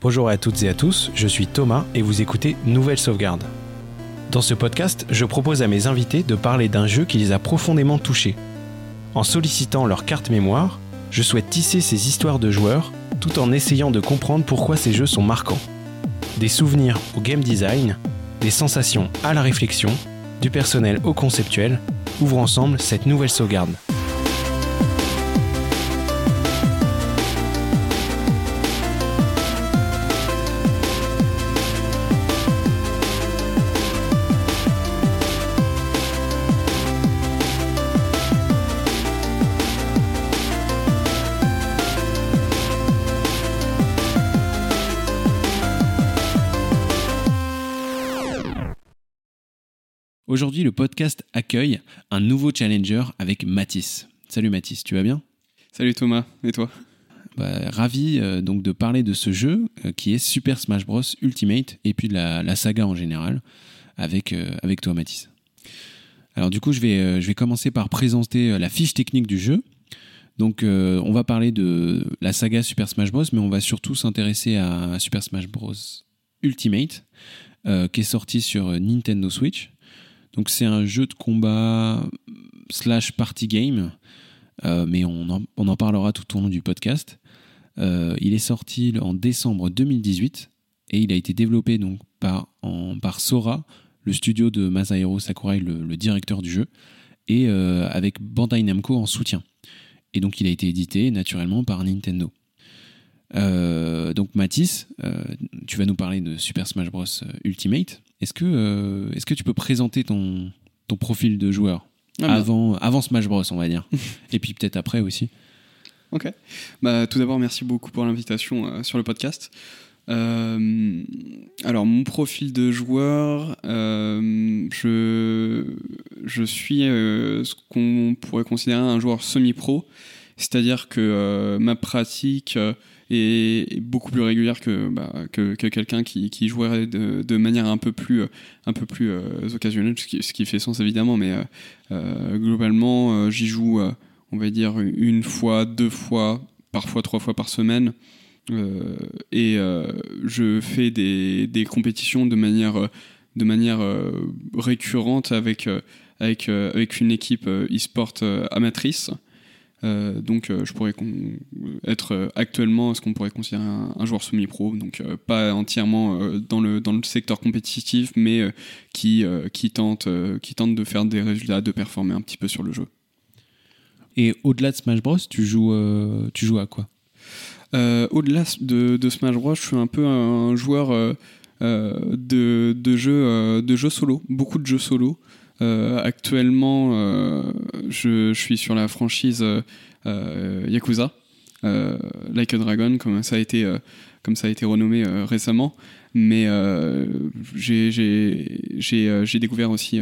Bonjour à toutes et à tous, je suis Thomas et vous écoutez Nouvelle Sauvegarde. Dans ce podcast, je propose à mes invités de parler d'un jeu qui les a profondément touchés. En sollicitant leur carte mémoire, je souhaite tisser ces histoires de joueurs tout en essayant de comprendre pourquoi ces jeux sont marquants. Des souvenirs au game design, des sensations à la réflexion, du personnel au conceptuel, ouvrent ensemble cette nouvelle sauvegarde. Aujourd'hui, le podcast accueille un nouveau challenger avec Mathis. Salut Mathis, tu vas bien? Salut Thomas, et toi? Bah, Ravi euh, donc de parler de ce jeu euh, qui est Super Smash Bros Ultimate et puis de la, saga en général avec, euh, avec toi Mathis. Alors du coup, je vais, je vais commencer par présenter la fiche technique du jeu. Donc on va parler de la saga Super Smash Bros, mais on va surtout s'intéresser à Super Smash Bros Ultimate, qui est sorti sur Nintendo Switch. Donc c'est un jeu de combat slash party game, euh, mais on en, parlera tout au long du podcast. Euh, il est sorti en décembre 2018 et il a été développé donc par, par Sora, le studio de Masahiro Sakurai, le, directeur du jeu, et euh, avec Bandai Namco en soutien. Et donc il a été édité naturellement par Nintendo. donc Mathis, tu vas nous parler de Super Smash Bros Ultimate. Est-ce que, euh, est-ce que tu peux présenter ton, ton profil de joueur ah, avant, avant Smash Bros, on va dire Et puis peut-être après aussi. Ok. Bah, tout d'abord, merci beaucoup pour l'invitation euh, sur le podcast. Euh, alors, mon profil de joueur, je, je suis ce qu'on pourrait considérer un joueur semi-pro, c'est-à-dire que ma pratique est, beaucoup plus régulière que, bah, que, quelqu'un qui, jouerait de, manière un peu plus, un peu plus euh, occasionnelle, ce qui, ce qui, fait sens évidemment, mais euh, euh, globalement, j'y joue, on va dire, une fois, deux fois, parfois trois fois par semaine. et je fais des, des, compétitions de manière, de manière récurrente avec, avec, avec une équipe e-sport amatrice. Euh, donc euh, je pourrais être euh, actuellement ce qu'on pourrait considérer un, joueur semi-pro, donc pas entièrement dans, le, dans le secteur compétitif, mais qui, qui, tente, qui tente de faire des résultats, de performer un petit peu sur le jeu. Et au-delà de Smash Bros, tu joues, tu joues à quoi? Au-delà de, de, Smash Bros, je suis un peu un joueur de, de, jeux, de jeux solo, beaucoup de jeux solo. Euh, actuellement, euh, je, suis sur la franchise euh, Yakuza, Like a Dragon, comme ça a été, comme ça a été renommé récemment. Mais j'ai découvert aussi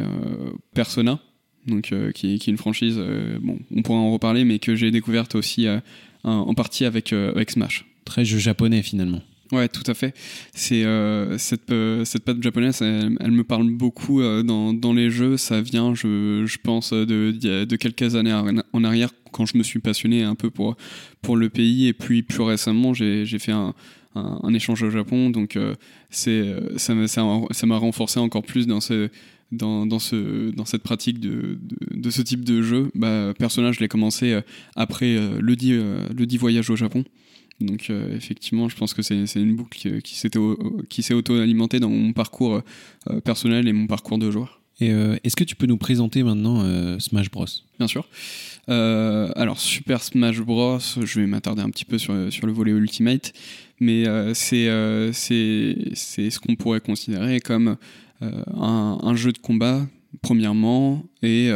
Persona, donc, qui, est une franchise, bon, on pourra en reparler, mais que j'ai découverte aussi en partie avec, avec Smash. Très jeu japonais finalement. Ouais, tout à fait. C'est euh, cette euh, cette patte japonaise, elle, me parle beaucoup euh, dans, dans les jeux. Ça vient, je, je pense, de, de quelques années en arrière quand je me suis passionné un peu pour pour le pays et puis plus récemment, j'ai fait un, un, échange au Japon, donc c'est ça m'a ça renforcé encore plus dans ce dans, dans, ce, dans cette pratique de, de, de ce type de jeu. Bah, personnage, je l'ai commencé après le, dit, le dit voyage au Japon. Donc euh, effectivement, je pense que c'est une boucle qui s'est auto-alimentée dans mon parcours euh, personnel et mon parcours de joueur. Et euh, est-ce que tu peux nous présenter maintenant Smash Bros? Bien sûr. alors Super Smash Bros, je vais m'attarder un petit peu sur, sur le volet Ultimate, mais c'est c'est ce qu'on pourrait considérer comme un, un, jeu de combat premièrement et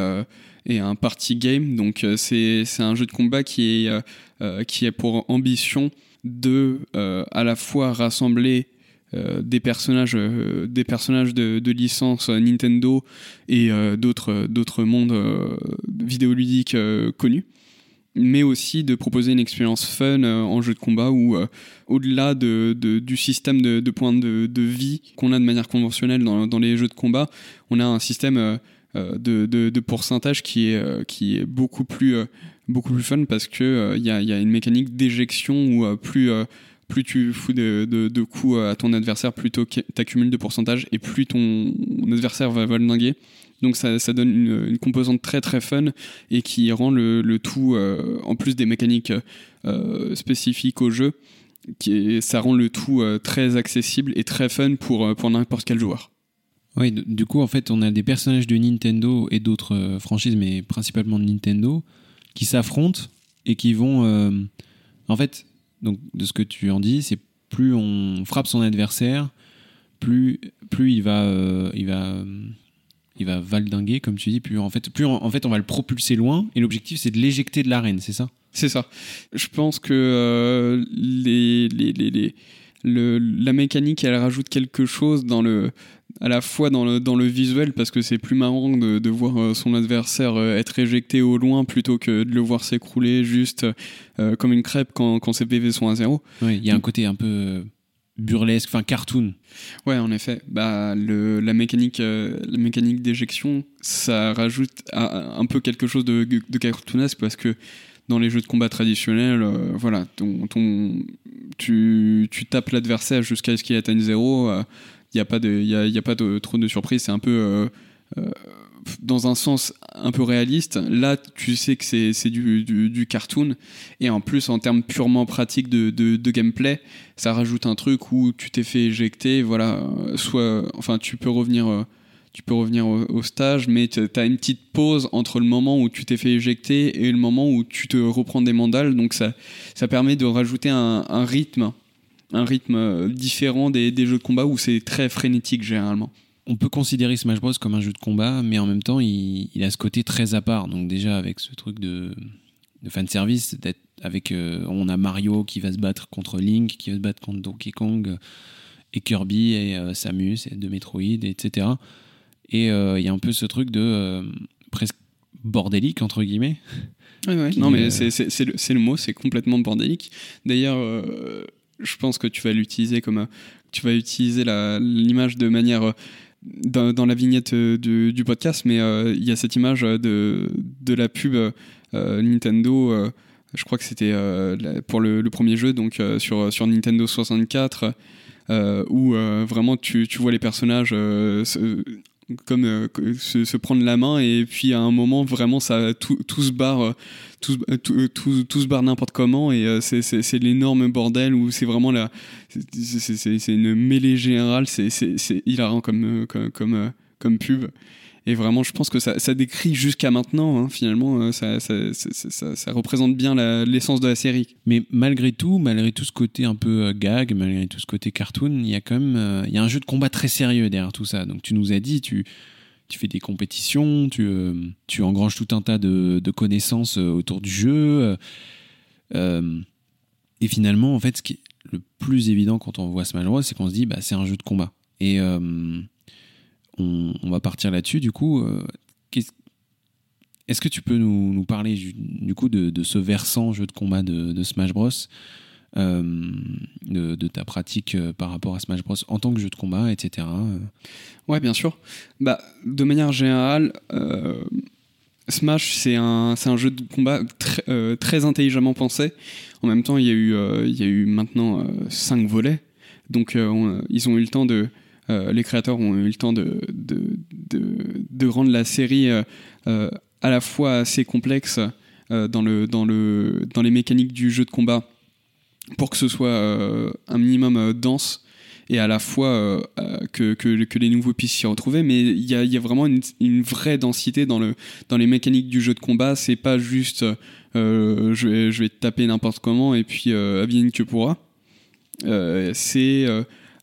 et un party game. Donc euh, c'est un jeu de combat qui est, euh, euh, qui est pour ambition de à la fois rassembler des personnages, des personnages de, licence Nintendo et d'autres d'autres mondes vidéoludiques connus, mais aussi de proposer une expérience fun en jeu de combat où, au-delà de, du système de, points de, vie qu'on a de manière conventionnelle dans, dans, les jeux de combat, on a un système euh, de, pourcentage qui est, euh, qui est beaucoup plus, euh, beaucoup plus fun parce qu'il il y, a, une mécanique d'éjection où plus plus tu fous de, coups à ton adversaire, plus tu accumules de pourcentage et plus ton adversaire va, va le. Donc ça, donne une, composante très très fun et qui rend le, tout, en plus des mécaniques spécifiques au jeu, qui ça rend le tout très accessible et très fun pour, pour n'importe quel joueur. Oui, du coup, en fait, on a des personnages de Nintendo et d'autres euh, franchises, mais principalement de Nintendo, qui s'affrontent et qui vont. euh, en fait, donc, de ce que tu en dis, c'est plus on frappe son adversaire, plus, plus il va. euh, il va valdinguer, comme tu dis, plus en fait, plus en, fait on va le propulser loin, et l'objectif c'est de l'éjecter de l'arène, c'est ça? C'est ça. Je pense que la mécanique, elle rajoute quelque chose dans le, à la fois dans le, dans le visuel, parce que c'est plus marrant de, de voir euh, son adversaire euh, être éjecté au loin plutôt que de le voir s'écrouler juste euh, comme une crêpe quand, quand ses PV sont à zéro. Oui, il y a un côté un peu burlesque, enfin cartoon. Ouais, en effet. Bah, le, la mécanique, euh, la mécanique d'éjection, ça rajoute à- un peu quelque chose de, de cartoonesque parce que dans les jeux de combat traditionnels, euh, voilà, ton, ton- tu, tu tapes l'adversaire jusqu'à ce qu'il atteigne zéro. Il n'y a pas de, y a, y a pas trop de surprises. C'est un peu euh, euh, dans un sens un peu réaliste. Là, tu sais que c'est du, du, du cartoon. Et en plus, en termes purement pratiques de, de, gameplay, ça rajoute un truc où tu t'es fait éjecter, voilà, soit, enfin, tu peux revenir, euh, tu peux revenir au, stage, mais tu as une petite pause entre le moment où tu t'es fait éjecter et le moment où tu te reprends des mandales, donc ça, ça permet de rajouter un rythme, un rythme euh, différent des, des jeux de combat où c'est très frénétique généralement. On peut considérer Smash Bros comme un jeu de combat, mais en même temps, il, il a ce côté très à part. Donc déjà avec ce truc de, de fan service, d'être avec, euh, on a Mario qui va se battre contre Link, qui va se battre contre Donkey Kong, euh, et Kirby et euh, Samus et de Metroid, etc. Et euh, il y a un peu ce truc de presque bordélique entre guillemets. Non, mais c'est- le, mot, c'est complètement bordélique. D'ailleurs, je pense que tu vas l'utiliser comme. Tu vas utiliser l'image de manière. euh, dans, la vignette euh, du, podcast, mais euh, il y a cette image de, de la pub Nintendo. je crois que c'était pour le, le premier jeu, donc sur, sur Nintendo 64, euh, où vraiment tu, tu vois les personnages comme euh, se, prendre la main et puis à un moment vraiment ça tout, tout se barre euh, tout, se- tout, tout, se barre n'importe comment et euh, c'est- l'énorme bordel où c'est vraiment la c'est- une mêlée générale c'est hilarant comme euh, comme comme, euh, comme pub et vraiment je pense que ça, décrit jusqu'à maintenant hein, finalement euh, ça, représente bien l'essence de la série Mais malgré tout, malgré tout ce côté un peu euh, gag, malgré tout ce côté cartoon, il y a quand même euh, y a un jeu de combat très sérieux derrière tout ça. Donc tu nous as dit, tu, fais des compétitions, tu, engranges tout un tas de, connaissances autour du jeu. et finalement, en fait, ce qui est le plus évident quand on voit Smash Bros, c'est qu'on se dit, bah, c'est un jeu de combat. Et on, va partir là-dessus. Du coup, euh, est-ce que tu peux nous, parler du, coup de, ce versant jeu de combat de, Smash Bros euh, de, ta pratique euh, par rapport à Smash Bros en tant que jeu de combat, etc. Ouais, bien sûr. Bah, de manière générale, Smash, c'est un, un jeu de combat très, intelligemment pensé. En même temps, il y a eu, il y a eu maintenant 5 volets. Donc, on- ils ont eu le temps de. Euh, les créateurs ont eu le temps de, de, de, rendre la série euh, euh, à la fois assez complexe dans, le, dans, le, dans les mécaniques du jeu de combat pour que ce soit un minimum dense et à la fois que, que, les nouveaux puissent s'y retrouver, mais il y a, y a vraiment une, une vraie densité dans, le, dans les mécaniques du jeu de combat. C'est pas juste je, vais, je vais taper n'importe comment et puis euh, que pourra. C'est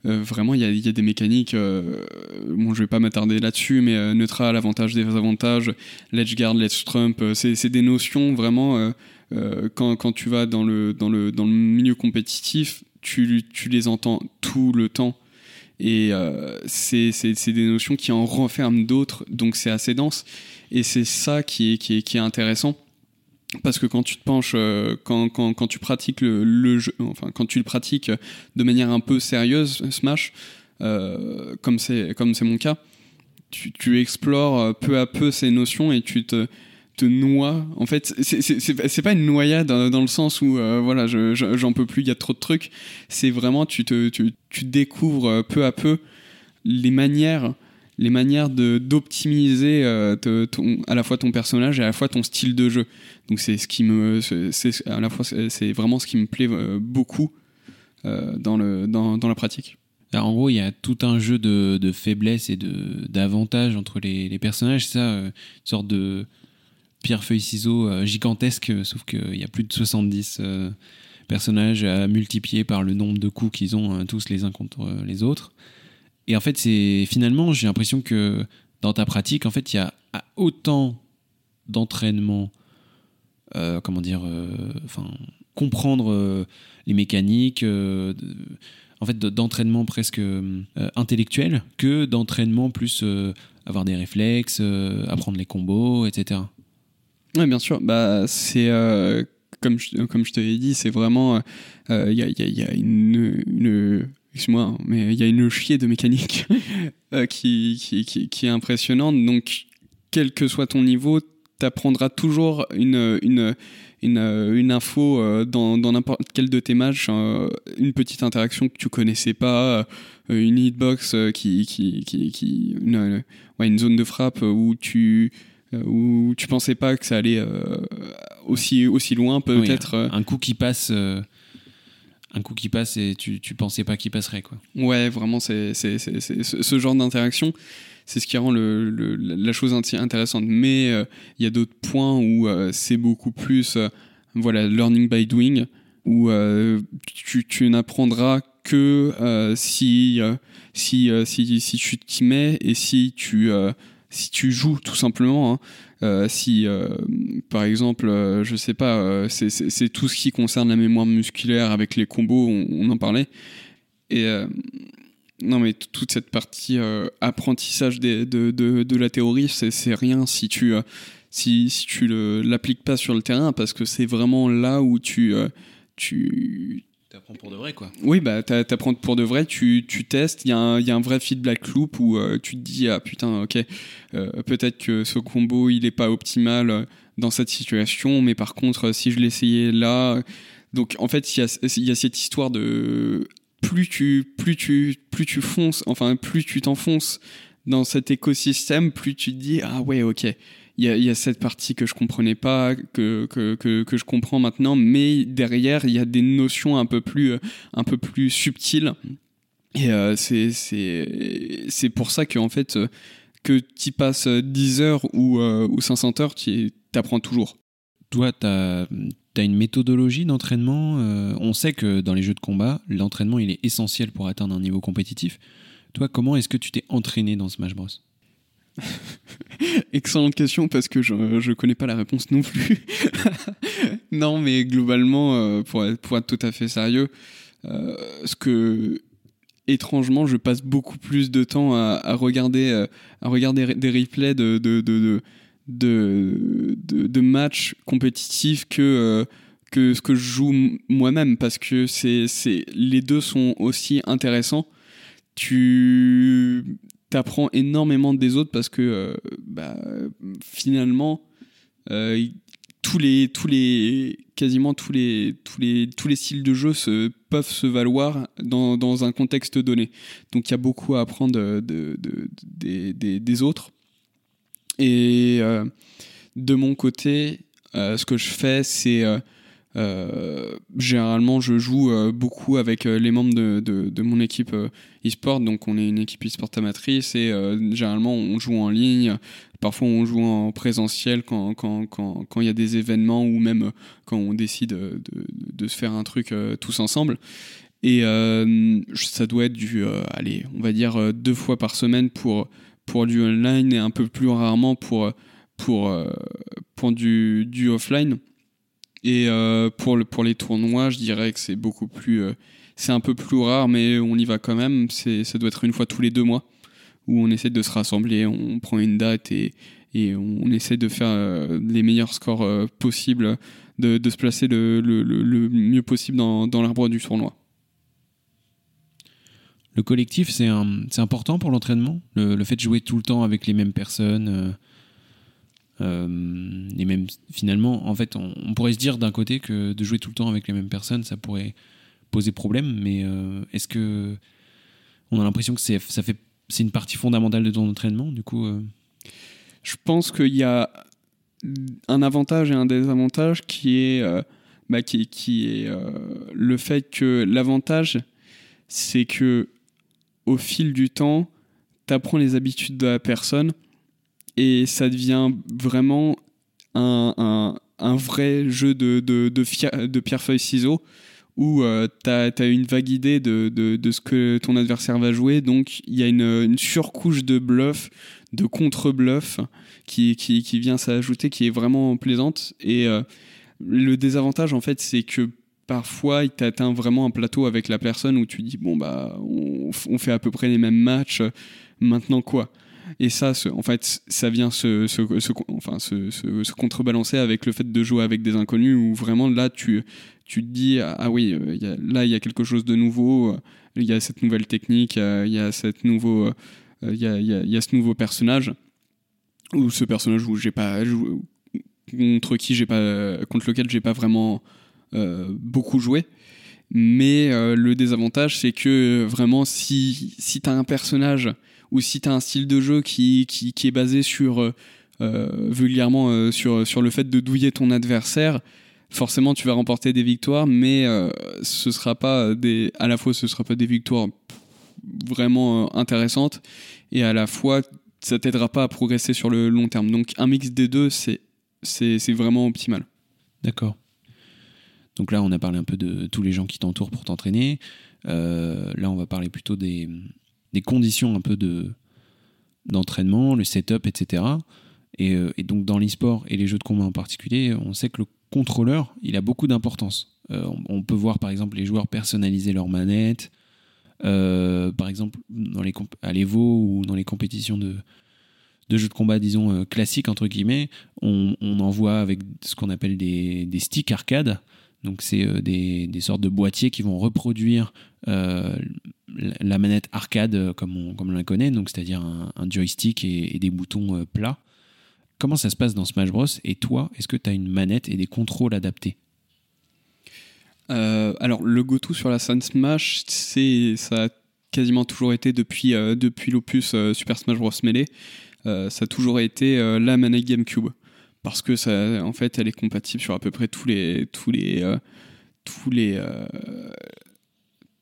euh, vraiment, il y a, des mécaniques. euh, bon, je vais pas m'attarder là-dessus, mais euh, neutral, avantage, désavantage, ledge guard, ledge trump, euh, c'est des notions vraiment. euh, quand, quand tu vas dans le, dans le, dans le milieu compétitif, tu, tu les entends tout le temps. Et c'est des notions qui en renferment d'autres, donc c'est assez dense. Et c'est ça qui est, qui, est, qui est intéressant. Parce que quand tu te penches, euh, quand, quand, quand tu pratiques le, jeu, enfin, quand tu le pratiques de manière un peu sérieuse, Smash, euh, comme c'est mon cas, tu, tu explores euh, peu à peu ces notions et tu te, te noies. En fait, c'est pas une noyade dans, le sens où voilà, j'en peux plus, il y a trop de trucs. C'est vraiment tu te tu, tu, découvres peu à peu les manières les manières d'optimiser euh, à la fois ton personnage et à la fois ton style de jeu. Donc c'est ce qui me c'est à la fois c'est vraiment ce qui me plaît beaucoup dans le dans, dans la pratique. Alors en gros, il y a tout un jeu de, de faiblesses et d'avantages entre les, les, personnages. Ça, une sorte de pierre feuille ciseaux euh, gigantesque, sauf qu'il y a plus de 70 euh, personnages à multiplier par le nombre de coups qu'ils ont euh, tous les uns contre les autres. Et en fait, c'est finalement, j'ai l'impression que dans ta pratique, en fait, il y a autant d'entraînement, comment dire, enfin, comprendre les mécaniques, en fait, d'entraînement presque intellectuel que d'entraînement plus avoir des réflexes, apprendre les combos, etc. Oui, bien sûr. Bah, c'est euh, comme je, comme je te l'ai dit, c'est vraiment il euh, y, a, y, a, une, une excuse-moi, hein, mais il y a une chier de mécanique euh, qui, qui, qui, est impressionnante. Donc, quel que soit ton niveau, tu apprendras toujours une, une, une, une info dans, dans n'importe quel de tes matchs, une petite interaction que tu connaissais pas, une hitbox qui, qui, qui, qui une, ouais, une zone de frappe où tu euh, où tu pensais pas que ça allait euh, aussi, aussi loin peut-être. Euh. un coup qui passe un coup qui passe et tu, tu pensais pas qu'il passerait quoi. Ouais, vraiment c'est ce genre d'interaction, c'est ce qui rend le, la chose intéressante. Mais il y a d'autres points où c'est beaucoup plus voilà learning by doing où tu, tu n'apprendras que si, si, si, si tu t'y mets et si tu si tu joues tout simplement. Hein, euh, si, euh, par exemple, euh, je sais pas, c'est tout ce qui concerne la mémoire musculaire avec les combos, on, en parlait. Et non, mais toute cette partie apprentissage de, de, de, la théorie, c'est rien si tu si, si tu l'appliques pas sur le terrain, parce que c'est vraiment là où tu tu T'apprends pour de vrai, quoi. Oui, bah, t'apprends pour de vrai, tu, tu testes, il y, a un vrai feedback loop où euh, tu te dis, ah putain, ok, euh, peut-être que ce combo, il est pas optimal euh, dans cette situation, mais par contre, si je l'essayais là. Donc, en fait, il y y a cette histoire de. Plus tu, plus tu, plus tu fonces, enfin, plus tu t'enfonces dans cet écosystème, plus tu te dis, ah ouais, ok, il y a, cette partie que je comprenais pas, que, que, que, je comprends maintenant, mais derrière, il y a des notions un peu plus, un peu plus subtiles. Et euh, c'est pour ça que, en fait, que tu passes 10 heures ou, euh, ou 500 heures, tu apprends toujours. Toi, tu as, une méthodologie d'entraînement. Euh, on sait que dans les jeux de combat, l'entraînement, il est essentiel pour atteindre un niveau compétitif. Toi, comment est-ce que tu t'es entraîné dans Smash Bros? Excellente question parce que je ne connais pas la réponse non plus. non, mais globalement, euh, pour, être, pour être tout à fait sérieux, euh, ce que étrangement, je passe beaucoup plus de temps à, regarder, euh, à regarder des replays de, de, de, de, matchs compétitifs que, que ce que je joue moi-même parce que c'est, les deux sont aussi intéressants. Tu t'apprends énormément des autres parce que euh, bah, finalement euh, tous les tous les quasiment tous les tous les tous les styles de jeu se, peuvent se valoir dans, dans un contexte donné. Donc il y a beaucoup à apprendre de, de, des, des, autres. Et euh, de mon côté ce que je fais c'est généralement, je joue euh, beaucoup avec euh, les membres de, de, mon équipe e-sport. Donc, on est une équipe e-sport amatrice et généralement, on joue en ligne. Parfois, on joue en présentiel quand il quand, quand, quand y a des événements ou même quand on décide de, de se faire un truc tous ensemble. Et ça doit être du, allez, on va dire deux fois par semaine pour, pour du online et un peu plus rarement pour, pour, pour du, du offline. Et euh, pour, le, pour les tournois, je dirais que c'est beaucoup plus. Euh, c'est un peu plus rare, mais on y va quand même. Ça doit être une fois tous les deux mois où on essaie de se rassembler, on prend une date et, et on essaie de faire euh, les meilleurs scores possibles, de, de, se placer le, le, mieux possible dans, dans l'arbre du tournoi. Le collectif, c'est, important pour l'entraînement? Le, fait de jouer tout le temps avec les mêmes personnes et même finalement, en fait, on, pourrait se dire d'un côté que de jouer tout le temps avec les mêmes personnes, ça pourrait poser problème, mais euh, est-ce que on a l'impression que c'est une partie fondamentale de ton entraînement du coup euh, Je pense qu'il y a un avantage et un désavantage qui est, euh, bah, qui, est euh, le fait que l'avantage, c'est que au fil du temps, tu apprends les habitudes de la personne et ça devient vraiment un, un, vrai jeu de, de, de, pierre-feuille-ciseaux où tu as, une vague idée de, de, de ce que ton adversaire va jouer. Donc il y a une, une surcouche de bluff, de contre-bluff qui, qui, qui vient s'ajouter, qui est vraiment plaisante. Et euh, le désavantage, en fait, c'est que parfois, il t'atteint vraiment un plateau avec la personne où tu dis, bon, bah, on, on fait à peu près les mêmes matchs, maintenant quoi? Et ça, en fait, ça vient se, enfin, se, contrebalancer avec le fait de jouer avec des inconnus où vraiment là, tu, tu te dis, ah oui, euh, là, il y a quelque chose de nouveau, euh, il y a cette nouvelle technique, euh, il y a cette nouveau, il y a, y a- ce nouveau personnage ou ce personnage où j'ai pas contre qui pas contre lequel j'ai pas vraiment beaucoup joué. Mais le désavantage c'est que vraiment si si t'as un personnage ou si t'as un style de jeu qui qui, qui est basé sur euh, euh, vulgairement euh, sur sur le fait de douiller ton adversaire forcément tu vas remporter des victoires mais ce sera pas des à la fois ce sera pas des victoires vraiment intéressantes et à la fois ça t'aidera pas à progresser sur le long terme donc un mix des deux c'est c'est vraiment optimal D'accord. Donc là, on a parlé un peu de tous les gens qui t'entourent pour t'entraîner. Là, on va parler plutôt des, des conditions un peu de d'entraînement, le setup, etc. Et, euh, et donc dans l'e-sport et les jeux de combat en particulier, on sait que le contrôleur, il a beaucoup d'importance. Euh, on, peut voir par exemple les joueurs personnaliser leurs manettes. Euh, par exemple, dans les à l'Evo ou dans les compétitions de, de jeux de combat, disons, euh, classiques, entre guillemets, on, on en voit avec ce qu'on appelle des, des sticks arcade. Donc, c'est euh, des, sortes de boîtiers qui vont reproduire euh, la manette arcade euh, comme on, comme on la connaît, donc c'est-à-dire un, joystick et, des boutons plats. Comment ça se passe dans Smash Bros? Et toi, est-ce que tu as une manette et des contrôles adaptés? Alors le go-to sur la scène Smash, c'est ça a quasiment toujours été depuis depuis l'opus Super Smash Bros. Melee, ça a toujours été la manette GameCube parce que ça en fait elle est compatible sur à peu près tous les tous les euh, tous les euh,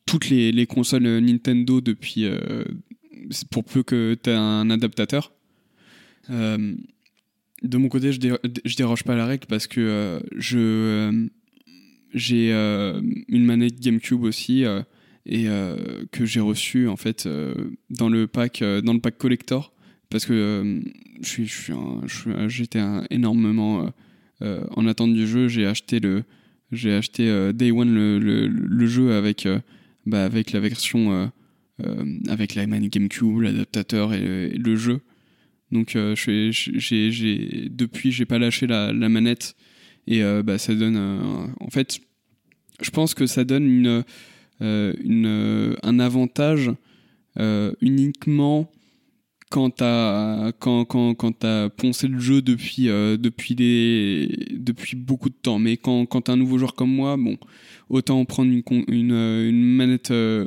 toutes les, les consoles Nintendo depuis euh, pour peu que tu aies un adaptateur. De mon côté, je, dé- je déroge pas à la règle parce que je j'ai une manette GameCube aussi et que j'ai reçue en fait dans le pack dans le pack collector parce que j'étais énormément en attente du jeu. J'ai acheté le j'ai acheté euh, Day One le, jeu avec euh, bah, avec la version euh, avec la GameCube l'adaptateur et, le- jeu. Donc euh, je j'ai depuis j'ai pas lâché la, manette. Et bah, ça donne en fait je pense que ça donne une, un avantage uniquement quand t'as quand, quand, quand t'as poncé le jeu depuis euh, depuis des depuis beaucoup de temps. Mais quand quand t'es un nouveau joueur comme moi bon autant prendre une euh, une manette euh,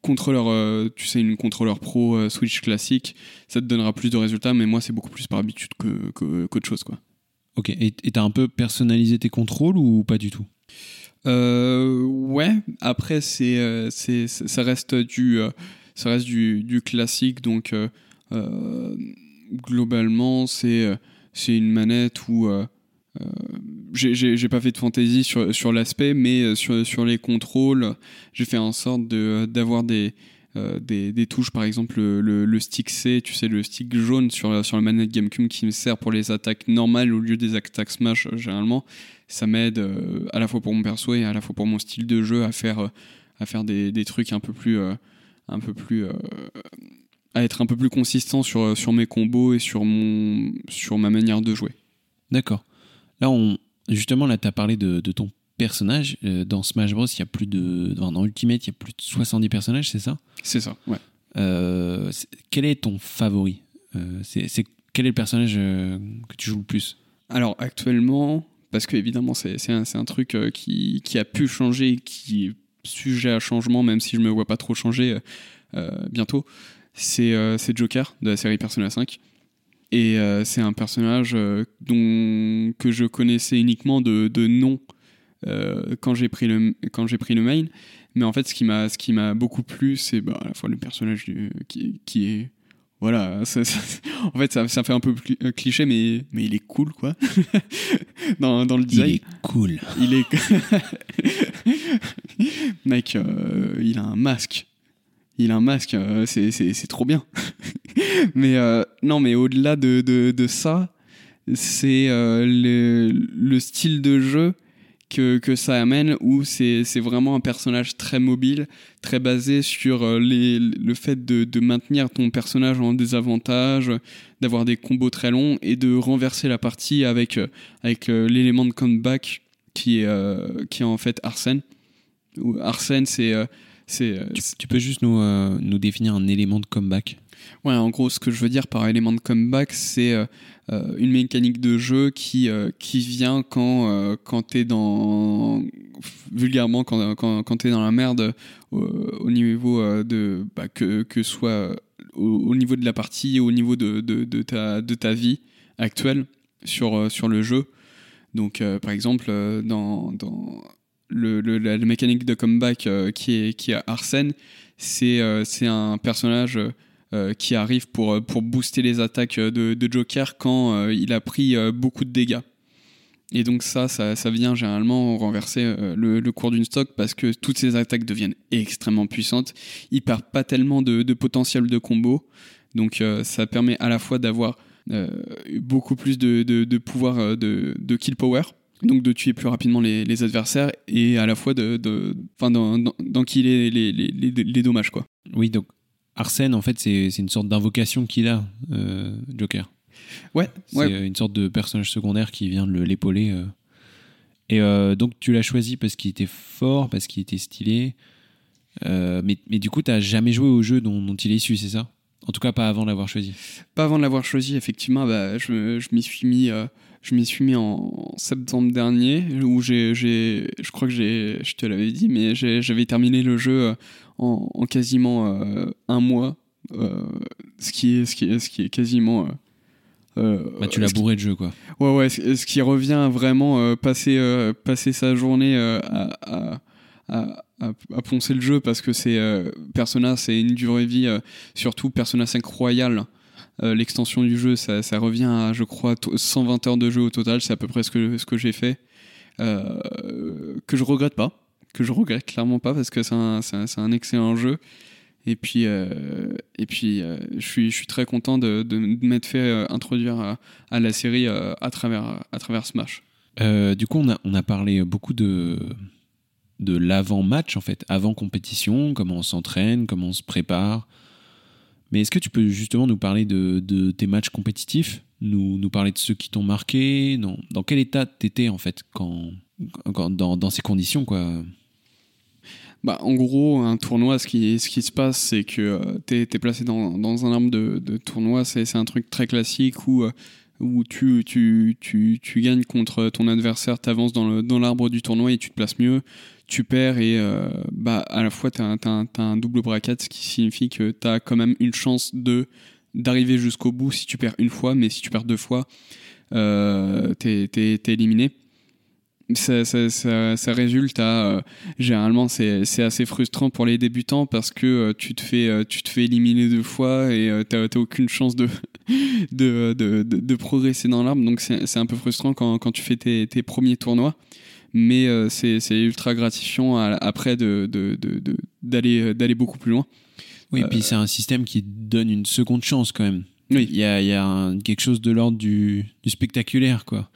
contrôleur euh, tu sais une contrôleur pro Switch classique ça te donnera plus de résultats mais moi c'est beaucoup plus par habitude que que- qu'autre chose quoi. Ok, et t'as un peu personnalisé tes contrôles ou pas du tout? Ouais. Après, c'est, c'est, ça reste du, ça reste du, du classique. Donc, euh, euh, globalement, c'est, euh, c'est une manette où euh, j'ai, pas fait de fantaisie sur, sur l'aspect, mais sur, sur les contrôles, j'ai fait en sorte d'avoir des, des, des touches, par exemple le, le, stick C, tu sais, le stick jaune sur, la- sur la manette GameCube qui me sert pour les attaques normales au lieu des attaques Smash généralement ça m'aide à la fois pour mon perso et à la fois pour mon style de jeu à faire à faire des, des trucs un peu plus un peu plus euh, à être un peu plus consistant sur sur mes combos et sur mon sur ma manière de jouer D'accord. Là, on, justement, là, tu as parlé de, de ton personnage. Euh, dans Smash Bros, il y a plus de. enfin, dans Ultimate, il y a plus de 70 personnages, c'est ça? C'est ça ouais Euh, Quel est ton favori? Euh, c'est, quel est le personnage euh, que tu joues le plus? Alors actuellement, parce que évidemment c'est un, un truc euh, qui, qui a pu changer, qui est sujet à changement, même si je me vois pas trop changer euh, bientôt, c'est euh, c'est Joker de la série Persona 5. Et euh, c'est un personnage euh, dont, que je connaissais uniquement de, de nom euh, quand j'ai pris, le, pris le main. Mais en fait, ce qui m'a, beaucoup plu, c'est bah, à la fois le personnage qui, qui est. Voilà, ça- ça- en fait, ça, ça fait un peu euh, cliché, mais, mais il est cool, quoi. dans, dans le Il design. est cool. Il est. Mec, euh, il a un masque. Il a un masque, euh, c'est- trop bien. mais euh, non, mais au-delà de, de, de ça, c'est le, le style de jeu que, ça amène où c'est vraiment un personnage très mobile, très basé sur euh, le fait de, maintenir ton personnage en désavantage, d'avoir des combos très longs et de renverser la partie avec, euh, avec euh, l'élément de comeback qui est, qui en fait Arsène. Arsène, c'est. Tu, tu peux juste nous, nous définir un élément de comeback? Ouais, en gros, ce que je veux dire par élément de comeback, c'est euh, euh, une mécanique de jeu qui, euh, qui vient quand, quand t'es dans. vulgairement, quand, quand, quand t'es dans la merde au niveau de. Bah, que, que soit au, au niveau de la partie, au niveau de, de, ta, de ta vie actuelle sur, sur le jeu. Donc, par exemple, dans. dans le, la, mécanique de comeback qui, est, qui est Arsène, c'est c'est un personnage euh, qui arrive pour, euh, pour booster les attaques de, de Joker quand euh, il a pris euh, beaucoup de dégâts. Et donc ça, ça, ça vient généralement renverser euh, le, le cours d'une stock parce que toutes ces attaques deviennent extrêmement puissantes. Il perd pas tellement de, de potentiel de combo. Donc euh, ça permet à la fois d'avoir euh, beaucoup plus de, de, pouvoir euh, de, kill power, donc de tuer plus rapidement les, les adversaires et à la fois de, de, d'enquiller les, les, les dommages. Quoi. Oui, donc Arsène, en fait, c'est une sorte d'invocation qu'il a, euh, Joker. Ouais, C'est ouais. euh, une sorte de personnage secondaire qui vient de le- l'épauler. euh. Et euh, donc, tu l'as choisi parce qu'il était fort, parce qu'il était stylé. Mais, mais du coup, t'as jamais joué au jeu dont, dont il est issu, c'est ça? En tout cas, pas avant l'avoir choisi. Pas avant de l'avoir choisi, effectivement, bah, je, je m'y suis mis, je m'y suis mis en septembre dernier, où j'ai, j'ai, je crois que j'ai, je te l'avais dit, mais j'ai- j'avais terminé le jeu en, en quasiment euh, un mois, euh, ce qui est, ce qui est, ce qui est quasiment. euh, Bah, tu l'as qui- bourré de jeu, quoi. Ouais, ouais, ce qui revient à vraiment euh, passer, euh, passer sa journée à, à, à, à- à poncer le jeu parce que c'est Persona, c'est une durée de vie, surtout Persona 5 Royal. L'extension du jeu, ça, ça revient à, je crois, to- 120 heures de jeu au total. C'est à peu près ce que, ce que j'ai fait. Que je regrette pas. Que je regrette clairement pas parce que c'est un, un, un excellent jeu. Et puis, euh, et puis euh, je, suis, je suis très content de, de m'être fait euh, introduire à, la série à, travers, à travers Smash. Du coup, on a, on a parlé beaucoup de, de l'avant-match, en fait, avant compétition, comment on s'entraîne, comment on se prépare. Mais est-ce que tu peux justement nous parler de, de tes matchs compétitifs, nous, nous parler de ceux qui t'ont marqué? Dans, dans quel état t'étais, en fait, quand, quand- dans, dans ces conditions, quoi? Bah, en gros, un tournoi, ce qui, ce qui se passe, c'est que euh, t'es es placé dans, dans un arbre de, de tournoi. C'est un truc très classique où, euh, où tu, tu, tu, tu gagnes contre ton adversaire, t'avances dans le- dans l'arbre du tournoi et tu te places mieux. Tu perds et euh, bah, à la fois, t'as un, t'as un- double bracket, ce qui signifie que t'as quand même une chance de d'arriver jusqu'au bout si tu perds une fois, mais si tu perds deux fois, euh, t'es éliminé. Ça, ça, ça, ça résulte à euh, généralement c'est assez frustrant pour les débutants parce que euh, tu te fais euh, tu te fais éliminer deux fois et euh, t'as aucune chance de de, de, de, de progresser dans l'arbre donc c'est un peu frustrant quand, quand tu fais tes, tes premiers tournois mais c'est ultra gratifiant à- après de de- de- de- d'aller d'aller beaucoup plus loin Oui, et puis c'est un système qui donne une seconde chance, quand même. Oui. Il y a, il y a un- quelque chose de l'ordre du, du spectaculaire, quoi.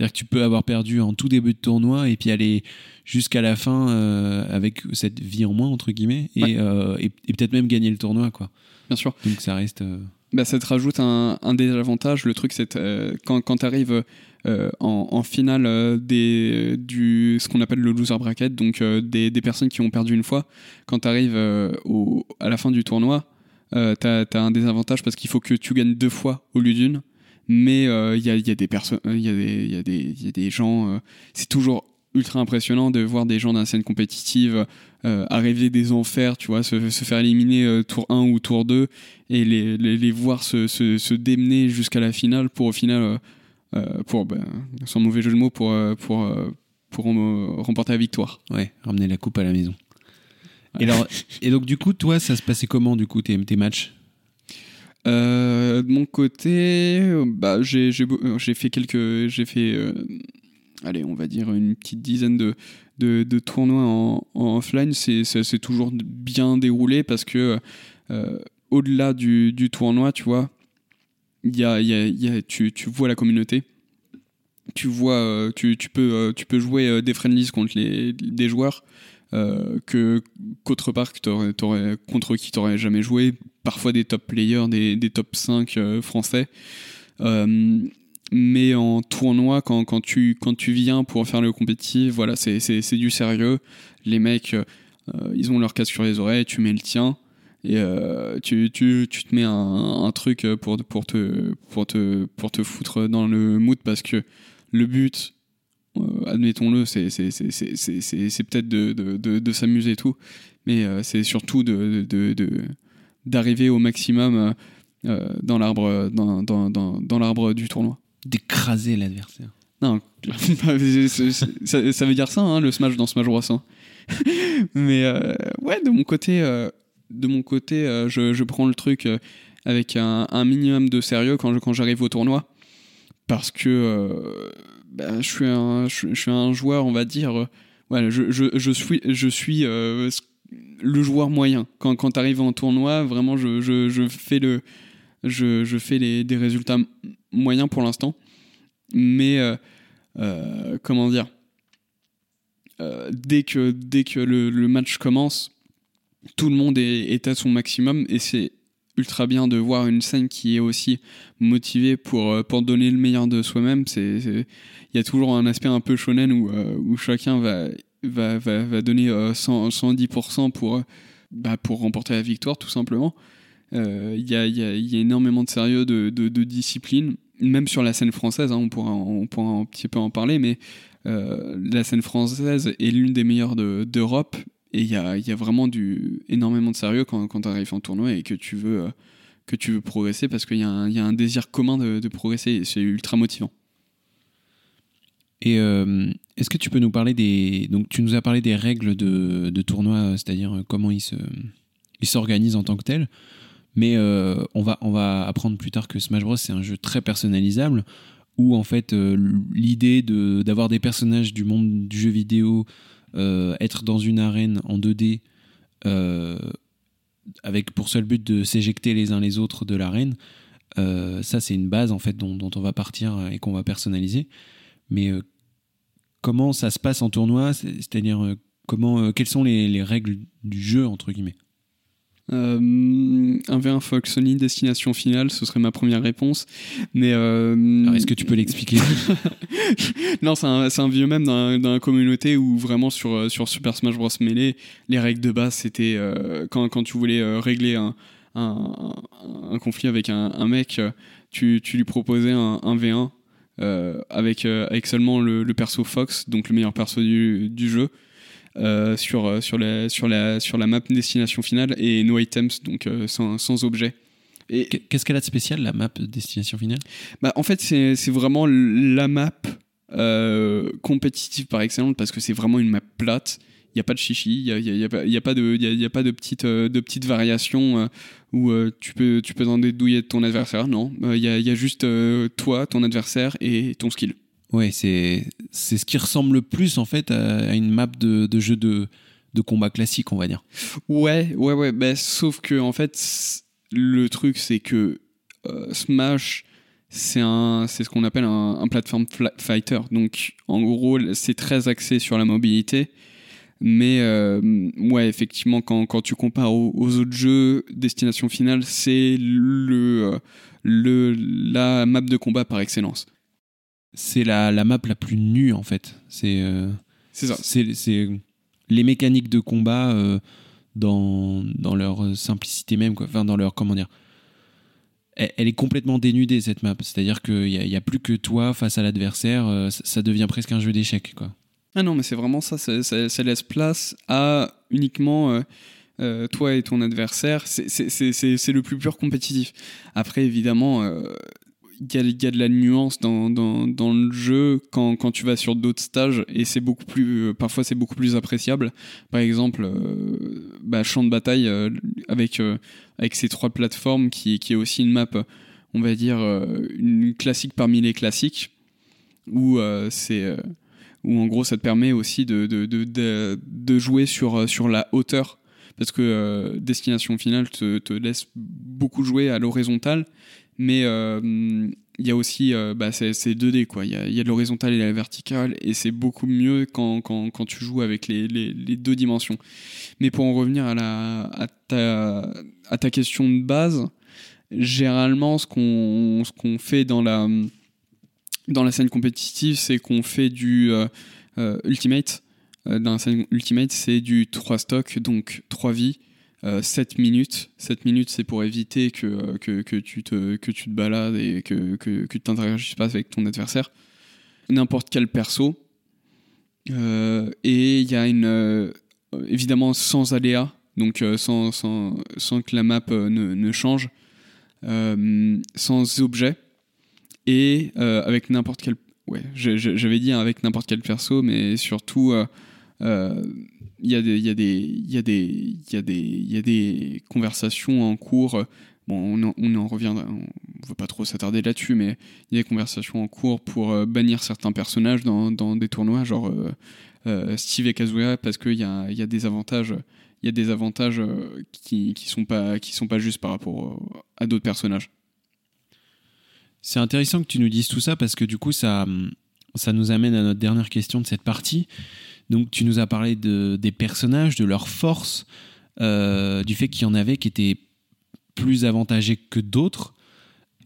C'est-à-dire que tu peux avoir perdu en tout début de tournoi et puis aller jusqu'à la fin euh, avec cette vie en moins, entre guillemets, et, Ouais. euh, et, et peut-être même gagner le tournoi, quoi. bien sûr Donc ça reste. euh, bah, ça te rajoute un, un désavantage. Le truc, c'est quand, quand tu arrives en, en finale des, du, ce qu'on appelle le loser bracket, donc des, des personnes qui ont perdu une fois, quand tu arrives à la fin du tournoi, tu as, un désavantage parce qu'il faut que tu gagnes deux fois au lieu d'une. Mais il y a, y, a, des personnes, il y, y, y a des gens. c'est toujours ultra impressionnant de voir des gens dans la scène compétitive arriver des enfers, tu vois, se, se faire éliminer tour 1 ou tour 2 et les, les, les voir se, se, se démener jusqu'à la finale pour au final, pour, ben, sans mauvais jeu de mots, pour, pour, pour remporter la victoire. Ouais, ramener la coupe à la maison. Et, alors, et donc, du coup, toi, ça se passait comment, du coup, tes, tes matchs? euh, De mon côté, bah, j'ai fait quelques. J'ai fait. Euh, on va dire une petite dizaine de, tournois en, en offline. C'est toujours bien déroulé parce que, euh, au-delà du, tournoi, tu vois, y tu, tu vois la communauté tu peux, jouer des friendlies contre les, des joueurs euh, que qu'autre part que contre qui t'aurais jamais joué. Parfois des top players, des, des top 5 euh, français. Euh, mais en tournoi, quand, quand, tu, quand tu viens pour faire le compétitif, voilà, c'est, du sérieux. Les mecs, ils ont leur casque sur les oreilles, tu mets le tien et tu, tu, tu, te mets un, un, truc pour, pour, te, pour, te, pour te foutre dans le mood parce que le but euh, admettons-le, c'est peut-être de, de, de, s'amuser et tout, mais euh, c'est surtout d'arriver au maximum euh, dans l'arbre dans, dans, dans, dans l'arbre du tournoi. D'écraser l'adversaire. Non, ça, ça, veut dire ça, hein, le Smash dans Smash Bros. Hein. mais ouais, de mon côté, de mon côté je, je, prends le truc avec un, un, minimum de sérieux quand j'arrive quand au tournoi. Parce que bah, je, suis un, joueur, on va dire. Euh, je, suis, euh, le joueur moyen. Quand, quand tu arrives en tournoi, vraiment, je, fais, des résultats moyens pour l'instant. Mais, euh, comment dire dès que, dès que le, le, match commence, tout le monde est, est à son maximum et c'est ultra bien de voir une scène qui est aussi motivée pour, euh, pour donner le meilleur de soi-même. Il y a toujours un aspect un peu shonen où, euh, où chacun va, va, va, va donner 100, euh, 110% pour, bah, pour remporter la victoire, tout simplement. Il y, a, y, a, y, a, énormément de sérieux, de, de, de, discipline, même sur la scène française, hein, on, pourra, on pourra un petit peu en parler, mais la scène française est l'une des meilleures d'Europe. Et il y a, vraiment du, énormément de sérieux quand, tu arrives en tournoi et que tu veux, euh, que tu veux progresser parce qu'il y, y, a un désir commun de, progresser et c'est ultra motivant. Et euh, est-ce que tu peux nous parler des. Donc, tu nous as parlé des règles de, de tournoi, c'est-à-dire comment ils s'organisent en tant que tel. Mais euh, on, va, on va apprendre plus tard que Smash Bros, c'est un jeu très personnalisable où, en fait, l'idée d'avoir des personnages du monde du jeu vidéo euh, être dans une arène en 2D euh, avec pour seul but de s'éjecter les uns les autres de l'arène, euh, ça c'est une base en fait dont, dont on va partir et qu'on va personnaliser. Mais comment ça se passe en tournoi? C'est-à-dire comment, quelles sont les, les, règles du jeu entre guillemets? Euh, un V1 Fox Sony destination finale, ce serait ma première réponse. Mais euh, est-ce que tu peux l'expliquer? Non, c'est un, un, vieux même la communauté où vraiment sur sur Super Smash Bros Melee, les règles de base c'était euh, quand quand tu voulais euh, régler un, un, un, conflit avec un, mec, tu, tu lui proposais un, un V1 avec avec seulement le, le, perso Fox, donc le meilleur perso du, du jeu. Euh, sur, euh, sur, la, sur, la, sur la map destination finale et no items, donc euh, sans, sans objet. Qu'est-ce qu'elle a de spécial, la map destination finale? Bah, En fait, c'est vraiment la map compétitive par excellence parce que c'est vraiment une map plate. Il n'y a pas de chichi, il n'y a, y a, y a, pas de, y a, pas de petites, de petites variations où tu peux, tu peux t'en dédouiller de ton adversaire. Non, il y, a, y a juste toi, ton adversaire et ton skill. Ouais, c'est ce qui ressemble le plus en fait à, une map de, de jeu de, de combat classique, on va dire. Ouais, ouais, ouais. Bah, sauf que en fait, le truc c'est que euh, Smash, c'est c'est ce qu'on appelle un, platform fighter. Donc, en gros, c'est très axé sur la mobilité. Mais euh, ouais, effectivement, quand, quand tu compares aux, aux, autres jeux, Destination Finale, c'est le, le la map de combat par excellence c'est la, la, map la plus nue en fait. C'est euh, ça. C'est les mécaniques de combat euh, dans, dans leur simplicité même, quoi. Enfin, dans leur. Comment dire elle, est complètement dénudée cette map. C'est-à-dire qu'il n'y a, a, plus que toi face à l'adversaire. ça, ça, devient presque un jeu d'échecs, quoi. Ah non, mais c'est vraiment ça, ça, ça, laisse place à uniquement euh, euh, toi et ton adversaire. C'est le plus pur compétitif. Après, évidemment, y, y, a de la nuance dans, le jeu quand, tu vas sur d'autres stages et c'est beaucoup plus parfois c'est beaucoup plus appréciable. Par exemple bah, champ de bataille avec avec ces trois plateformes qui, est aussi une map on va dire une classique parmi les classiques où c'est où en gros ça te permet aussi de, jouer sur, la hauteur. Parce que euh, Destination Finale te, laisse beaucoup jouer à l'horizontale mais euh, il y a aussi euh, bah, c'est 2D quoi. Il y a, y a de l'horizontale et de la verticale et c'est beaucoup mieux quand, quand, quand, tu joues avec les, les, deux dimensions. Mais pour en revenir à, la, à, ta, à ta question de base généralement ce qu'on ce qu'on fait dans la dans la scène compétitive, c'est qu'on fait du euh, euh, ultimate. Dans la scène ultimate, c'est du 3 stocks, donc 3 vies, 7 minutes. 7 minutes, c'est pour éviter que, que, que, tu te, que tu te balades et que, que, que tu t'interagisses pas avec ton adversaire. N'importe quel perso. et il y a une. évidemment, sans aléa, donc sans, sans, sans, que la map ne, change, sans objet et euh, avec n'importe quel ouais j'avais dit avec n'importe quel perso mais surtout euh, euh, il y, a des il y a des il y a des il y a des il y a des conversations en cours bon on en, on en revient on veut pas trop s'attarder là-dessus mais il y a des conversations en cours pour bannir certains personnages dans, dans des tournois genre Steve et Kazuya parce qu'il y a, y a des avantages il y a des avantages qui, qui sont pas qui sont pas justes par rapport à d'autres personnages c'est intéressant que tu nous dises tout ça parce que du coup, ça, ça nous amène à notre dernière question de cette partie. Donc, tu nous as parlé de, des personnages, de leurs forces, euh, du fait qu'il y en avait qui étaient plus avantagés que d'autres.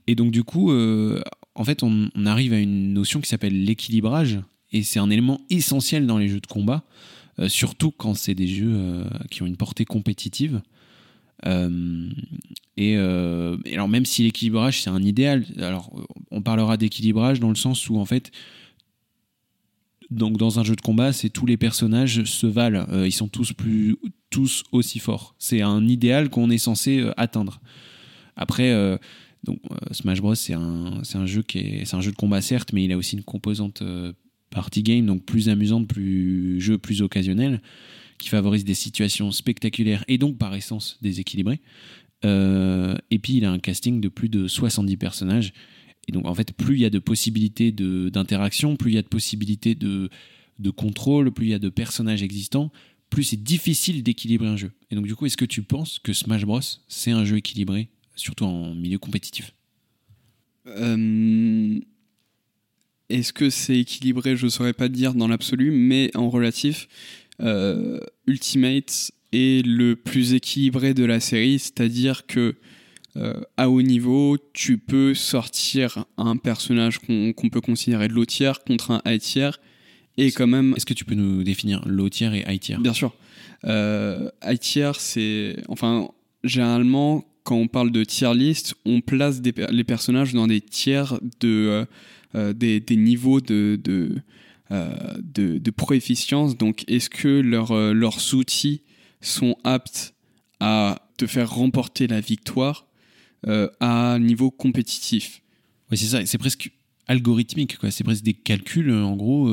Et donc, du coup, euh, en fait, on, arrive à une notion qui s'appelle l'équilibrage. Et c'est un élément essentiel dans les jeux de combat, euh, surtout quand c'est des jeux qui ont une portée compétitive. Euh, et, alors même si l'équilibrage c'est un idéal, alors on parlera d'équilibrage dans le sens où en fait donc dans un jeu de combat, c'est tous les personnages se valent, euh, ils sont tous plus tous aussi forts. C'est un idéal qu'on est censé atteindre. Après, donc Smash Bros c'est un, un jeu qui est c'est un jeu de combat certes, mais il a aussi une composante party game donc plus amusante, plus jeu plus occasionnel qui favorise des situations spectaculaires et donc par essence déséquilibrées. Euh, et puis il a un casting de plus de 70 personnages. Et donc en fait, plus il y a de possibilités d'interaction, plus il y a de possibilités de, de contrôle, plus il y a de personnages existants, plus c'est difficile d'équilibrer un jeu. Et donc du coup, est-ce que tu penses que Smash Bros, c'est un jeu équilibré, surtout en milieu compétitif? Euh, Est-ce que c'est équilibré? Je ne saurais pas dire dans l'absolu, mais en relatif, euh, Ultimate est le plus équilibré de la série, c'est-à-dire que euh, à haut niveau, tu peux sortir un personnage qu'on peut considérer de low tier contre un high tier et quand même. Est-ce que tu peux nous définir low tier et high tier Bien sûr. Euh, high tier, c'est enfin généralement quand on parle de tier list, on place les personnages dans des tiers de des, des, niveaux de, de euh, de, de proefficience. Donc, est-ce que euh, leurs outils sont aptes à te faire remporter la victoire? Euh, à niveau compétitif Oui, c'est ça. C'est presque algorithmique. C'est presque des calculs, en gros.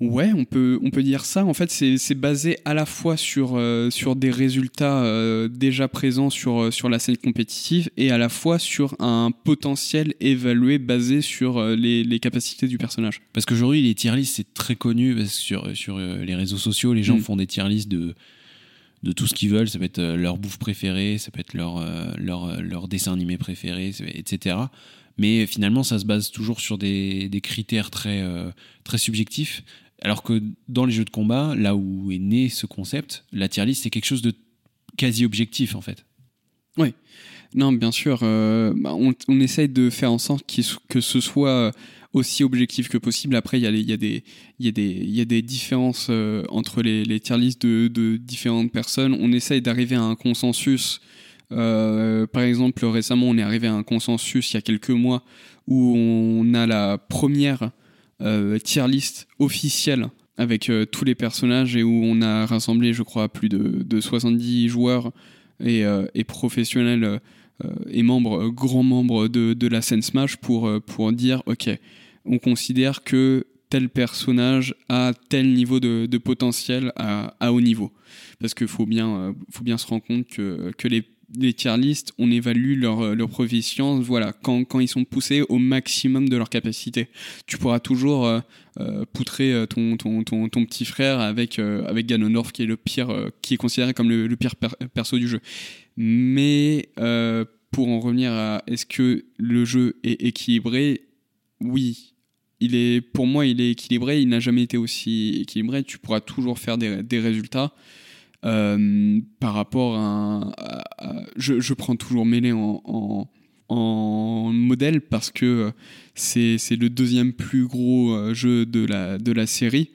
Ouais, on peut, on peut dire ça. En fait, c'est basé à la fois sur, euh, sur des résultats euh, déjà présents sur, euh, sur la scène compétitive et à la fois sur un potentiel évalué basé sur les, les capacités du personnage. Parce qu'aujourd'hui, les tier lists, c'est très connu parce que sur, sur les réseaux sociaux, les gens mm. font des tier lists de, de tout ce qu'ils veulent. Ça peut être leur bouffe préférée, ça peut être leur, leur, leur dessin animé préféré, etc. Mais finalement, ça se base toujours sur des, des critères très, très subjectifs alors que dans les jeux de combat, là où est né ce concept, la tier list, c'est quelque chose de quasi objectif en fait. Oui. Non, bien sûr, euh, bah, on, on, essaye de faire en sorte que ce soit aussi objectif que possible. Après, il y, a des, y, y a des différences euh, entre les, les tier lists de, différentes personnes. On essaye d'arriver à un consensus Euh, par exemple, récemment, on est arrivé à un consensus il y a quelques mois où on a la première euh, tier list officielle avec euh, tous les personnages et où on a rassemblé, je crois, plus de, de 70 joueurs et, professionnels et membres, grands membres de, la scène Smash pour, pour dire, ok, on considère que tel personnage a tel niveau de, potentiel à, haut niveau. Parce qu'il faut bien, euh, faut bien se rendre compte que, les, les tier on évalue leur, euh, leur proficience voilà, quand, quand ils sont poussés au maximum de leur capacité. Tu pourras toujours euh, poutrer ton, ton, ton, petit frère avec, avec Ganondorf, qui est le pire, qui est considéré comme le, pire per- perso du jeu. Mais pour en revenir à est-ce que le jeu est équilibré? Oui, il est, pour moi, il est équilibré. Il n'a jamais été aussi équilibré. Tu pourras toujours faire des, des résultats. Euh, par rapport à, je, je prends toujours Melee en, en, modèle parce que euh, c'est le deuxième plus gros euh, jeu de la, de la série.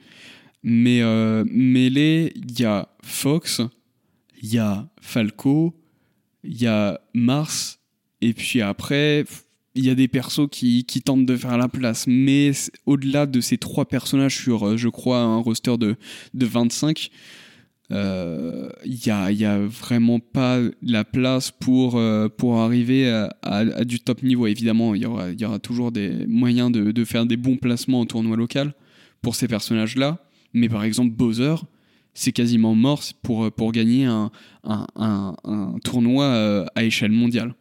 Mais euh, Melee, il y a Fox, il y a Falco, il y a Mars, et puis après, il y a des persos qui, tentent de faire la place. Mais au-delà de ces trois personnages sur, euh, je crois, un roster de, de 25, euh, il n'y a, y a vraiment pas la place pour, euh, pour arriver à, du top niveau. Évidemment, il y aura, toujours des moyens de, faire des bons placements en tournoi local pour ces personnages-là. Mais par exemple, Bowser, c'est quasiment mort pour, gagner un, tournoi à échelle mondiale.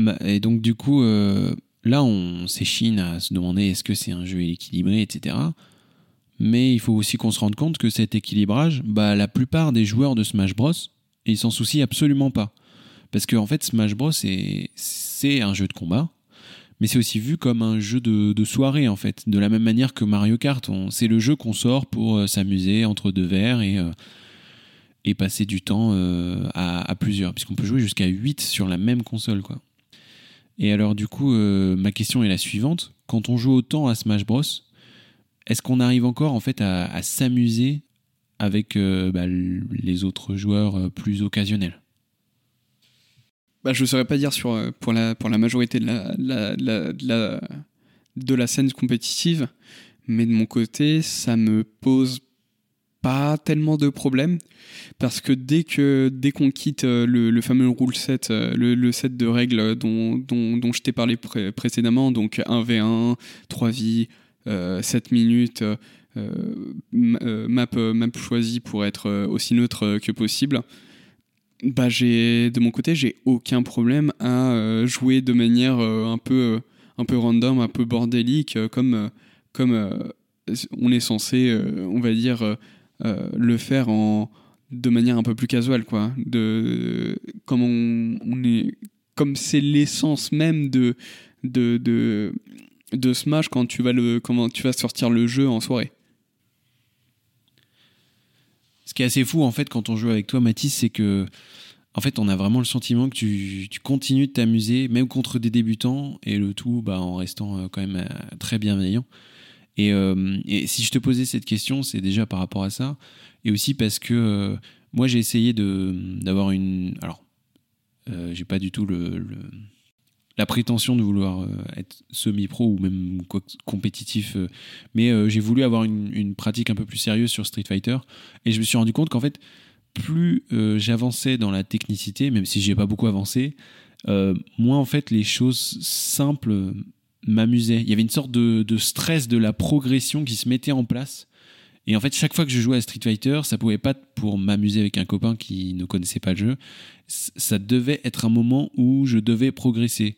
Bah, Et donc, du coup, euh, là, on s'échine à se demander est-ce que c'est un jeu équilibré, etc. Mais il faut aussi qu'on se rende compte que cet équilibrage, bah, la plupart des joueurs de Smash Bros, ils s'en soucient absolument pas. Parce qu'en en fait, Smash Bros, c'est un jeu de combat, mais c'est aussi vu comme un jeu de, soirée, en fait. De la même manière que Mario Kart, c'est le jeu qu'on sort pour euh, s'amuser entre deux verres et, euh, passer du temps à, à plusieurs. Puisqu'on peut jouer jusqu'à 8 sur la même console, quoi. Et alors, du coup, euh, ma question est la suivante. Quand on joue autant à Smash Bros, est-ce qu'on arrive encore en fait à, s'amuser avec euh, bah, les autres joueurs euh, plus occasionnels? Bah, je ne saurais pas dire sur, pour, la, pour la majorité de la- de la, de la scène compétitive, mais de mon côté, ça me pose pas tellement de problèmes parce que dès que dès qu'on quitte euh, le, fameux rule set, euh, le, set de règles dont, dont, dont je t'ai parlé pré- précédemment, donc 1v1, 3 vies, euh, 7 minutes, euh, map, map choisie pour être aussi neutre que possible, bah j'ai de mon côté j'ai aucun problème à jouer de manière un peu un peu random, un peu bordélique, comme comme on est censé, on va dire, le faire en de manière un peu plus casual, quoi. De comme on est comme c'est l'essence même de de, de de Smash quand tu vas le comment tu vas sortir le jeu en soirée. Ce qui est assez fou en fait quand on joue avec toi, Mathis, c'est que en fait on a vraiment le sentiment que tu, tu continues de t'amuser, même contre des débutants, et le tout bah, en restant euh, quand même euh, très bienveillant. Et, euh, et si je te posais cette question, c'est déjà par rapport à ça, et aussi parce que euh, moi j'ai essayé d'avoir une. Alors, euh, j'ai pas du tout le, la prétention de vouloir euh, être semi-pro ou même compétitif, mais j'ai voulu avoir une, une pratique un peu plus sérieuse sur Street Fighter, et je me suis rendu compte qu'en fait, plus j'avançais dans la technicité, même si j'ai pas beaucoup avancé, moins en fait les choses simples m'amusaient. Il y avait une sorte de, de stress de la progression qui se mettait en place. Et en fait, chaque fois que je jouais à Street Fighter, ça pouvait pas pour m'amuser avec un copain qui ne connaissait pas le jeu. Ça devait être un moment où je devais progresser.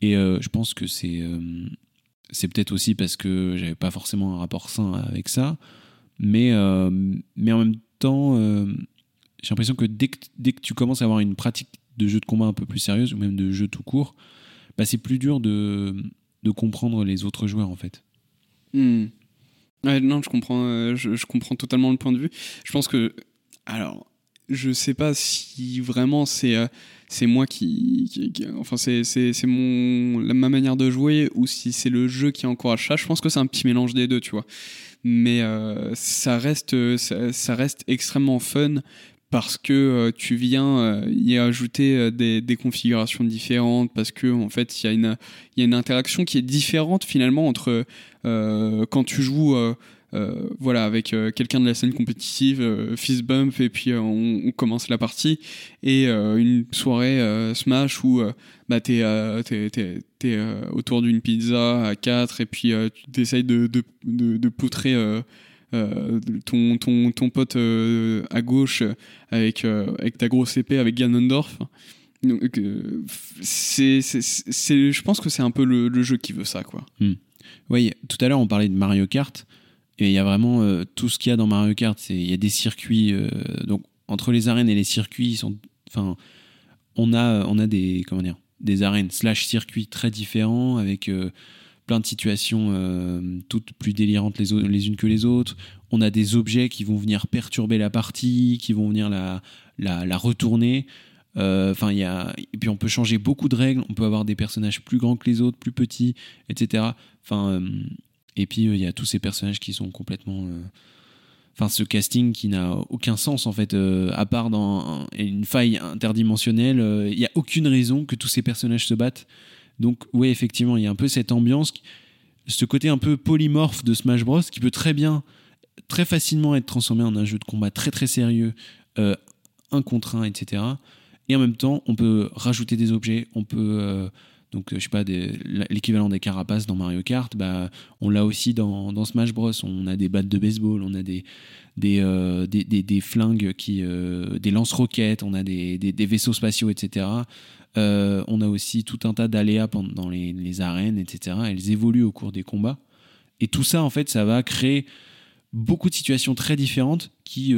Et euh, je pense que c'est euh, c'est peut-être aussi parce que j'avais pas forcément un rapport sain avec ça. Mais, euh, mais en même temps, j'ai l'impression que dès, que dès que tu commences à avoir une pratique de jeu de combat un peu plus sérieuse, ou même de jeu tout court, bah, c'est plus dur de, de comprendre les autres joueurs en fait. Hmm. Non, je comprends, euh, je, comprends totalement le point de vue. Je pense que, alors, je sais pas si vraiment c'est euh, c'est moi qui, qui- qui- enfin c'est mon la- ma manière de jouer ou si c'est le jeu qui encourage ça. Je pense que c'est un petit mélange des deux, tu vois. Mais euh, ça reste ça reste extrêmement fun parce que tu viens y ajouter des, des, configurations différentes, parce que en fait il y, a une, interaction qui est différente finalement entre quand tu joues euh, voilà, avec euh, quelqu'un de la scène compétitive, euh, fist bump, et puis on, commence la partie. Et une soirée Smash où bah, t'es es, autour d'une pizza à 4 et puis tu essayes de, de, de, poutrer. Ton, ton, ton pote à gauche avec, avec ta grosse épée avec Ganondorf. je pense que c'est un peu le, jeu qui veut ça. Quoi. Hmm. Oui, tout à l'heure on parlait de Mario Kart. Et il y a vraiment euh, tout ce qu'il y a dans Mario Kart. Il y a des circuits. Euh, donc, entre les arènes et les circuits, sont, enfin, on, a, on a des, comment dire, des arènes slash circuits très différents avec euh, plein de situations toutes plus délirantes les, unes que les autres. On a des objets qui vont venir perturber la partie, qui vont venir la, la, retourner. Enfin, il y a et puis on peut changer beaucoup de règles. On peut avoir des personnages plus grands que les autres, plus petits, etc. Enfin, et puis euh, il y a tous ces personnages qui sont complètement euh, enfin ce casting qui n'a aucun sens en fait euh, à part dans une faille interdimensionnelle il n'y a aucune raison que tous ces personnages se battent donc oui effectivement il y a un peu cette ambiance ce côté un peu polymorphe de Smash Bros qui peut très bien très facilement être transformé en un jeu de combat très très sérieux un contre un etc et en même temps on peut rajouter des objets on peut donc, euh, je sais pas, l'équivalent des carapaces dans Mario Kart, bah, on l'a aussi dans, Smash Bros. On a des battes de baseball, on a des, des, euh, des, flingues, euh, des lance-roquettes, on a des, vaisseaux spatiaux, etc. on a aussi tout un tas d'aléas dans les, arènes, etc. Elles évoluent au cours des combats. Et tout ça, en fait, ça va créer beaucoup de situations très différentes qui,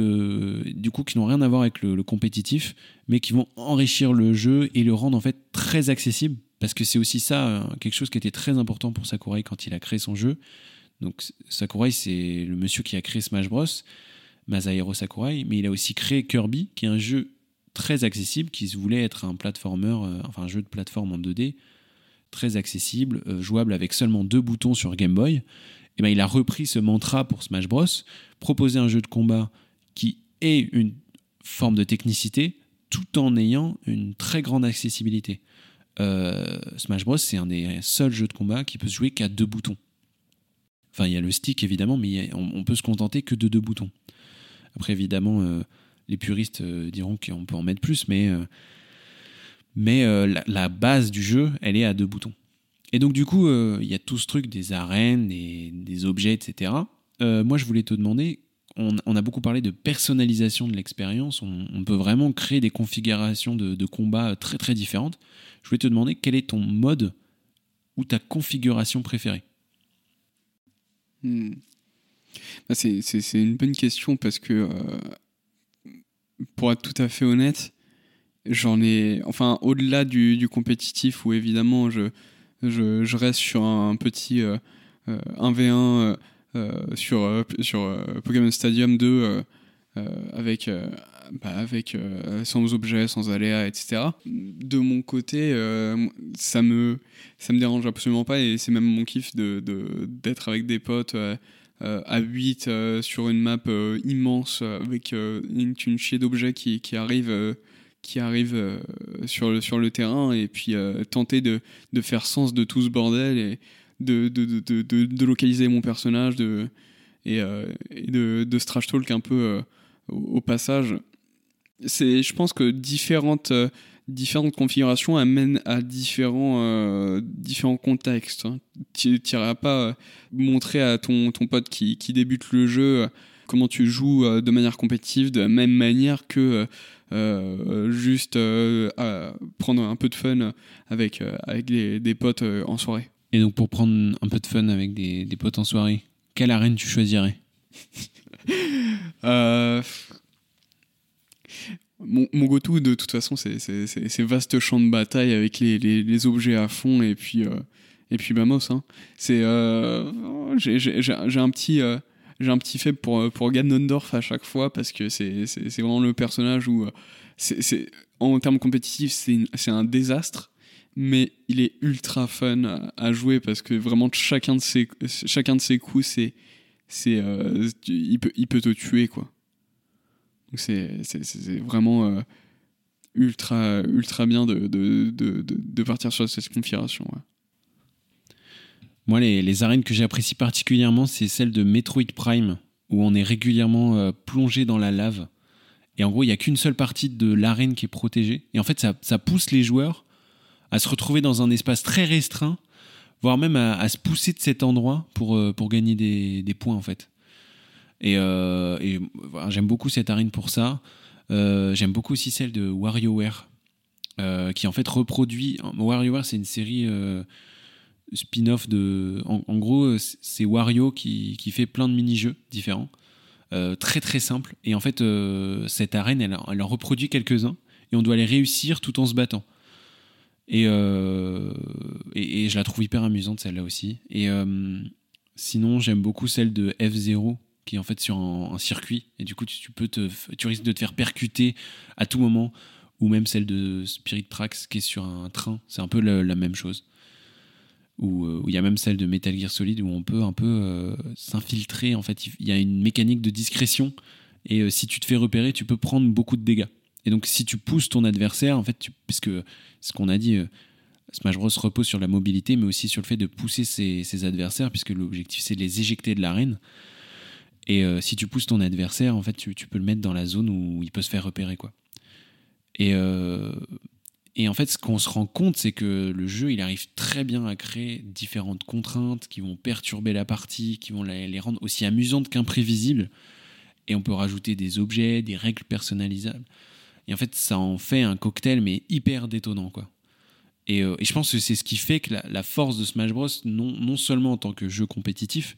du coup, qui n'ont rien à voir avec le, le, compétitif, mais qui vont enrichir le jeu et le rendre en fait très accessible parce que c'est aussi ça, euh, quelque chose qui était très important pour Sakurai quand il a créé son jeu. Donc Sakurai, c'est le monsieur qui a créé Smash Bros, Masahiro Sakurai, mais il a aussi créé Kirby, qui est un jeu très accessible, qui se voulait être un platformer, euh, enfin un jeu de plateforme en 2D, très accessible, euh, jouable avec seulement deux boutons sur Game Boy. Et ben, il a repris ce mantra pour Smash Bros, proposer un jeu de combat qui ait une forme de technicité, tout en ayant une très grande accessibilité. Euh, Smash Bros, c'est un des seuls jeux de combat qui peut se jouer qu'à deux boutons. Enfin, il y a le stick évidemment, mais on, peut se contenter que de deux boutons. Après, évidemment, les puristes euh, diront qu'on peut en mettre plus, mais, mais la, base du jeu, elle est à deux boutons. Et donc, du coup, il y a tout ce truc des arènes, des, des objets, etc. moi, je voulais te demander on, a beaucoup parlé de personnalisation de l'expérience. On, peut vraiment créer des configurations de, de, combat très très différentes. Je voulais te demander quel est ton mode ou ta configuration préférée? Hmm. Bah, c'est une bonne question parce que, euh, pour être tout à fait honnête, j'en ai. Enfin, au-delà du, compétitif où évidemment je, je, reste sur un, petit 1v1 euh, sur, euh, sur euh, Pokémon Stadium 2 avec, bah, avec sans objets, sans aléas, etc. De mon côté, ça me ça me dérange absolument pas et c'est même mon kiff d'être avec des potes à 8 sur une map immense avec une, une chier d'objets qui, qui arrivent qui arrive sur, le, sur le terrain et puis tenter de, de, faire sens de tout ce bordel et, de, de, de, de, localiser mon personnage de, et, euh, de, de trash talk un peu euh, au, passage. Je pense que différentes, euh, différentes configurations amènent à différents, différents contextes. Hein. Tu n'iras pas montrer à ton, ton pote qui, qui débute le jeu comment tu joues de manière compétitive de la même manière que juste prendre un peu de fun avec, avec des, des potes en soirée. Et donc, pour prendre un peu de fun avec des, des potes en soirée, quelle arène tu choisirais? Euh, Mon, mon go-to, de toute façon, c'est ces vastes champs de bataille avec les, les, objets à fond et puis, euh, et puis Mamos. Hein. C'est, euh, j'ai un petit. j'ai un petit faible pour, pour Ganondorf à chaque fois parce que c'est vraiment le personnage où, c'est en termes compétitifs, c'est un désastre mais il est ultra fun à, jouer parce que vraiment chacun de ses, chacun de ses coups, c'est, c'est, euh, il, peut, il peut te tuer quoi. C'est vraiment euh, ultra, ultra bien de, partir sur cette configuration. Moi, les, arènes que j'apprécie particulièrement, c'est celle de Metroid Prime, où on est régulièrement euh, plongé dans la lave. Et en gros, il n'y a qu'une seule partie de l'arène qui est protégée. Et en fait, ça, pousse les joueurs à se retrouver dans un espace très restreint, voire même à, se pousser de cet endroit pour, euh, pour gagner des, des points, en fait. Et, euh, j'aime beaucoup cette arène pour ça. Euh, j'aime beaucoup aussi celle de WarioWare, euh, qui en fait reproduit. WarioWare, c'est une série spin-off de. En, gros, c'est Wario qui, qui fait plein de mini-jeux différents, très très simples. Et en fait, cette arène, elle, elle en reproduit quelques-uns, et on doit les réussir tout en se battant. Et, et, et je la trouve hyper amusante celle-là aussi. Et sinon, j'aime beaucoup celle de F0 qui est en fait sur un, circuit. Et du coup tu, peux te tu risques de te faire percuter à tout moment ou même celle de Spirit Tracks qui est sur un train. C'est un peu la, même chose. Ou euh, où il y a même celle de Metal Gear Solid où on peut un peu euh, s'infiltrer en fait. Il y a une mécanique de discrétion. Et euh, si tu te fais repérer tu peux prendre beaucoup de dégâts. Et donc si tu pousses ton adversaire en fait parce que ce qu'on a dit euh, Smash Bros repose sur la mobilité mais aussi sur le fait de pousser ses, ses adversaires puisque l'objectif c'est de les éjecter de l'arène et euh, si tu pousses ton adversaire, en fait, tu, peux le mettre dans la zone où il peut se faire repérer, quoi. Et, euh, et en fait, ce qu'on se rend compte, c'est que le jeu, il arrive très bien à créer différentes contraintes qui vont perturber la partie, qui vont les rendre aussi amusantes qu'imprévisibles. Et on peut rajouter des objets, des règles personnalisables. Et en fait, ça en fait un cocktail, mais hyper détonnant, quoi. Et, euh, et je pense que c'est ce qui fait que la, la force de Smash Bros, non, non seulement en tant que jeu compétitif,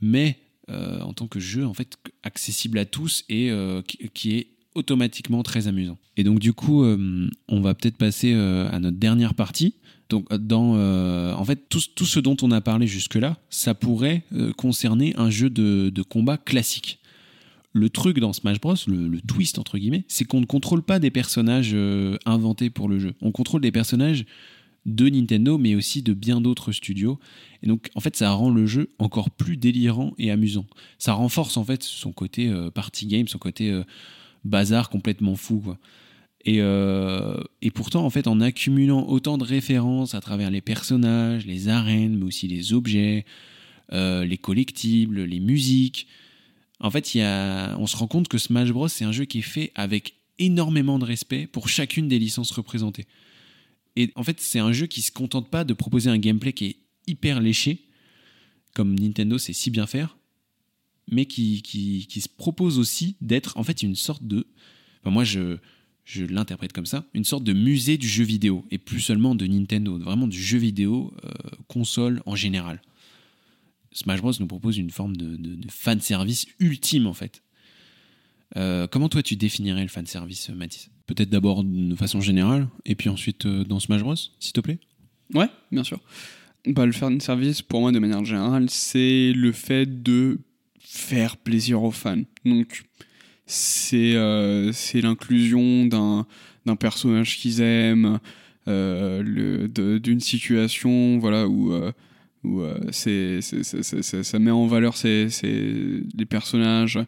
mais euh, en tant que jeu en fait accessible à tous et euh, qui, est automatiquement très amusant. Et donc du coup, euh, on va peut-être passer à notre dernière partie. Donc dans en fait tout, ce dont on a parlé jusque-là, ça pourrait concerner un jeu de, combat classique. Le truc dans Smash Bros, le, le twist entre guillemets, c'est qu'on ne contrôle pas des personnages inventés pour le jeu. On contrôle des personnages de Nintendo, mais aussi de bien d'autres studios. Et donc, en fait, ça rend le jeu encore plus délirant et amusant. Ça renforce en fait son côté euh, party game, son côté euh, bazar complètement fou. Et, euh, et pourtant, en fait, en accumulant autant de références à travers les personnages, les arènes, mais aussi les objets, les collectibles, les musiques, en fait, y a, on se rend compte que Smash Bros, c'est un jeu qui est fait avec énormément de respect pour chacune des licences représentées. Et en fait, c'est un jeu qui se contente pas de proposer un gameplay qui est hyper léché, comme Nintendo sait si bien faire, mais qui, qui, se propose aussi d'être en fait une sorte de. Enfin, moi, je, je l'interprète comme ça, une sorte de musée du jeu vidéo, et plus seulement de Nintendo, vraiment du jeu vidéo, euh, console en général. Smash Bros nous propose une forme de, de, fanservice ultime en fait. Euh, comment toi tu définirais le fanservice, Mathis? Peut-être d'abord de façon générale, et puis ensuite euh, dans Smash Bros, s'il te plaît Ouais, bien sûr. Bah, le faire service, pour moi, de manière générale, c'est le fait de faire plaisir aux fans. Donc, c'est euh, l'inclusion d'un personnage qu'ils aiment, euh, d'une situation voilà, où, euh, où euh, ça met en valeur ces- ces- les personnages.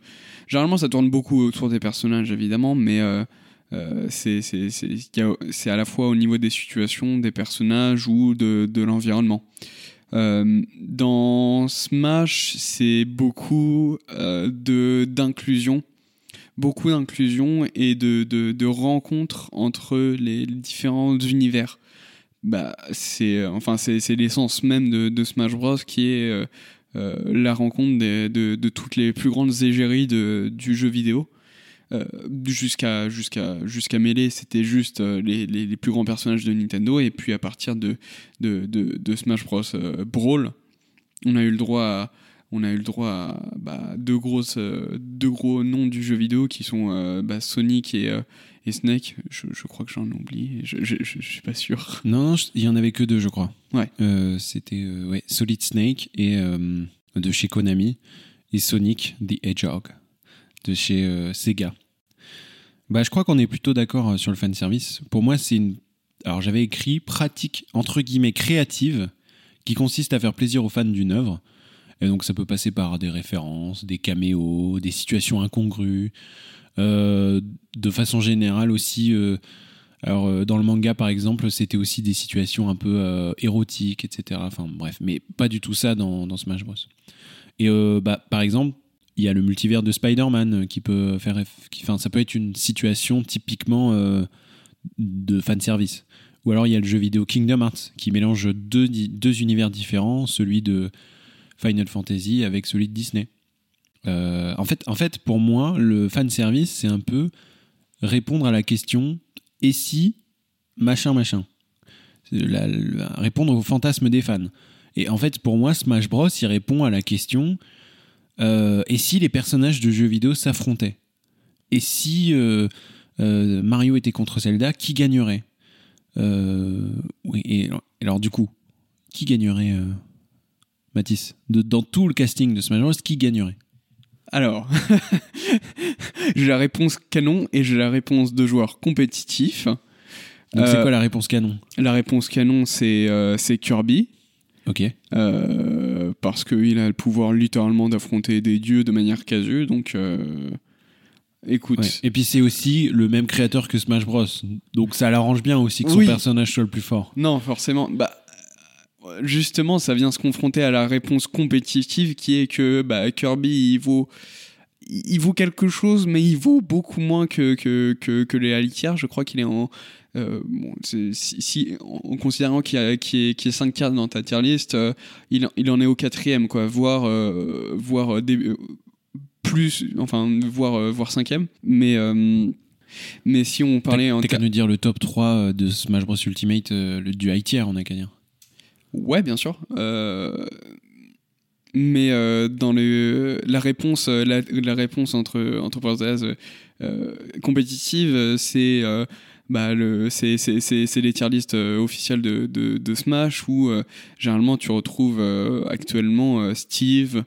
Généralement, ça tourne beaucoup autour des personnages, évidemment, mais euh, c'est à la fois au niveau des situations, des personnages ou de, l'environnement. Euh, dans Smash, c'est beaucoup euh, d'inclusion, beaucoup d'inclusion et de, rencontres entre les différents univers. Bah, c'est enfin l'essence même de, Smash Bros qui est la rencontre de, toutes les plus grandes égéries du jeu vidéo. Euh, jusqu'à jusqu'à jusqu'à Melee c'était juste euh, les, les, les plus grands personnages de Nintendo. Et puis à partir de de, de, de Smash Bros euh, Brawl on a eu le droit à, on a eu le droit à bah, deux grosses deux gros noms du jeu vidéo qui sont bah, Sonic et, et Snake. Je, je crois que j'en ai oublié. Je, je, je, suis pas sûr. Non, il y en avait que deux, je crois. Ouais. C'était ouais, Solid Snake et de chez Konami et Sonic the Hedgehog de chez euh, Sega. Bah, je crois qu'on est plutôt d'accord euh, sur le fan service. Pour moi, c'est une. Alors, j'avais écrit pratique entre guillemets créative qui consiste à faire plaisir aux fans d'une œuvre. Et donc, ça peut passer par des références, des caméos, des situations incongrues, Euh, de façon générale aussi, alors dans le manga par exemple, c'était aussi des situations un peu érotiques, etc. Enfin bref, mais pas du tout ça dans, dans Smash Bros. Et bah, par exemple, il y a le multivers de Spider-Man euh, qui peut faire, enfin, ça peut être une situation typiquement euh, de fan service. Ou alors il y a le jeu vidéo Kingdom Hearts qui mélange deux, univers différents, celui de Final Fantasy avec celui de Disney. Euh, en, fait, en fait, pour moi, le fan service, c'est un peu répondre à la question et si machin machin? Répondre au fantasme des fans. Et en fait, pour moi, Smash Bros, il répond à la question euh, et si les personnages de jeux vidéo s'affrontaient? Et si euh, euh, Mario était contre Zelda, qui gagnerait? Oui, et alors, alors, du coup, qui gagnerait, Mathis? De- Dans tout le casting de Smash Bros, qui gagnerait? Alors, j'ai la réponse canon et j'ai la réponse de joueur compétitif. Donc, c'est quoi la réponse canon? La réponse canon, c'est Kirby. Ok. euh, parce qu'il a le pouvoir littéralement d'affronter des dieux de manière casu. Donc, euh, écoute. Ouais. Et puis c'est aussi le même créateur que Smash Bros. Donc ça l'arrange bien aussi que son Oui. personnage soit le plus fort. Non, forcément. Bah, justement, ça vient se confronter à la réponse compétitive qui est que bah, Kirby, il vaut, il vaut quelque chose, mais il vaut beaucoup moins que, que, que, que les litières. Je crois qu'il est en. Euh, bon, si, si- en considérant qu'il y, a- qu'il y, ait- qu'il y ait 5 cartes dans ta tier list, euh, il, en- il en est au quatrième, quoi, voire, euh, voire euh, plus, enfin, voire, voire cinquième. Mais, mais si on parlait en T'as qu'à nous dire le top 3 de Smash Bros Ultimate, le, du high tier, on a qu'à dire. Ouais, bien sûr. Mais dans le, la réponse, la, la réponse entre entre parenthèses compétitive, c'est bah le c'est c'est c'est c'est les tier lists euh, officielles de, de de Smash où euh, généralement tu retrouves euh, actuellement Steve,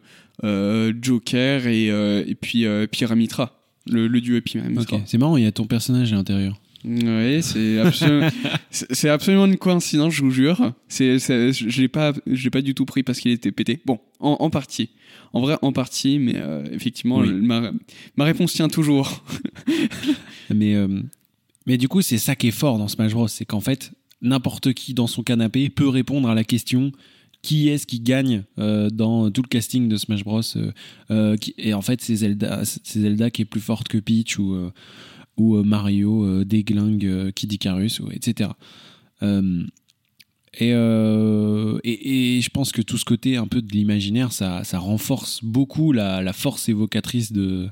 Joker et et puis Pyramitra, le le duo Pyramitra. Ok. C'est marrant, il y a ton personnage à l'intérieur. Oui, c'est absolument, c'est absolument une coïncidence, je vous jure. C'est, c'est- je l'ai pas, je l'ai pas du tout pris parce qu'il était pété. Bon, en, en partie. En vrai, en partie, mais euh, effectivement, Oui. ma, ma réponse tient toujours. Mais, euh, mais du coup, c'est ça qui est fort dans Smash Bros. C'est qu'en fait, n'importe qui dans son canapé peut répondre à la question qui est-ce qui gagne euh, dans tout le casting de Smash Bros. euh, euh, et en fait, c'est Zelda, c'est Zelda qui est plus forte que Peach ou, ou Mario déglingue Kid Icarus, etc. Et, et, et je pense que tout ce côté un peu de l'imaginaire, ça, ça renforce beaucoup la, la force évocatrice de,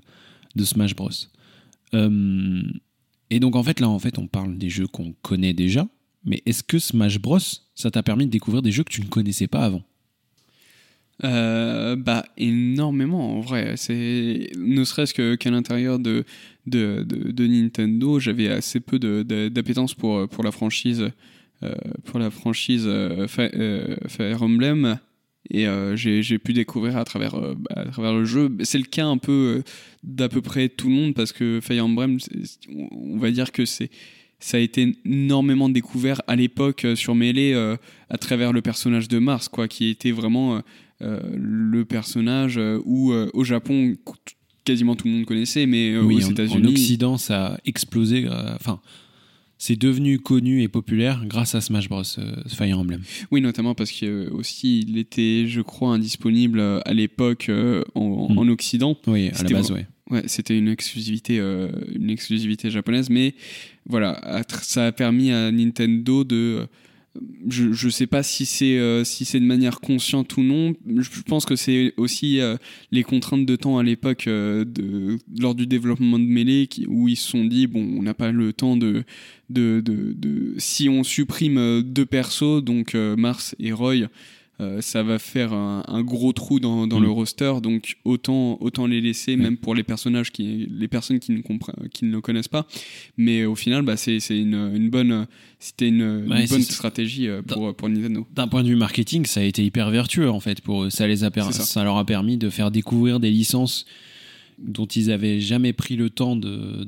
de Smash Bros. Et donc en fait là en fait on parle des jeux qu'on connaît déjà, mais est-ce que Smash Bros ça t'a permis de découvrir des jeux que tu ne connaissais pas avant? Euh, bah énormément en vrai. C'est ne serait-ce que qu'à l'intérieur de de, de, Nintendo, j'avais assez peu d'appétence pour pour la franchise euh, pour la franchise euh, Fire Emblem et euh, j'ai pu découvrir à travers euh, bah, à travers le jeu. C'est le cas un peu euh, d'à peu près tout le monde parce que Fire Emblem, on va dire que c'est ça a été énormément découvert à l'époque euh, sur Melee à travers le personnage de Mars, quoi, qui était vraiment le personnage où au Japon quasiment tout le monde connaissait, mais Oui, aux en, en États-Unis, Occident ça a explosé. Enfin, c'est devenu connu et populaire grâce à Smash Bros euh, Fire Emblem. oui, notamment parce que euh, aussi il était, je crois, indisponible euh, à l'époque en, Mm. en Occident. Oui, à la C'était base, ouais. Ouais, c'était une exclusivité, euh, une exclusivité japonaise, mais voilà, ça a permis à Nintendo de. Je, je sais pas si c'est euh, si c'est de manière consciente ou non. Je pense que c'est aussi euh, les contraintes de temps à l'époque euh, lors du développement de Melee où ils se sont dit bon, on n'a pas le temps de si on supprime deux persos donc Mars et Roy. Euh, ça va faire un, un gros trou dans, dans Mm. le roster, donc autant, autant les laisser, Ouais. même pour les personnages, qui, les personnes qui ne, qui ne le connaissent pas. Mais au final, bah, c'est une, une bonne, c'était une, bonne stratégie euh, pour, pour Nintendo. D'un point de vue marketing, ça a été hyper vertueux en fait pour eux. Ça les a ça. ça. leur a permis de faire découvrir des licences dont ils avaient jamais pris le temps de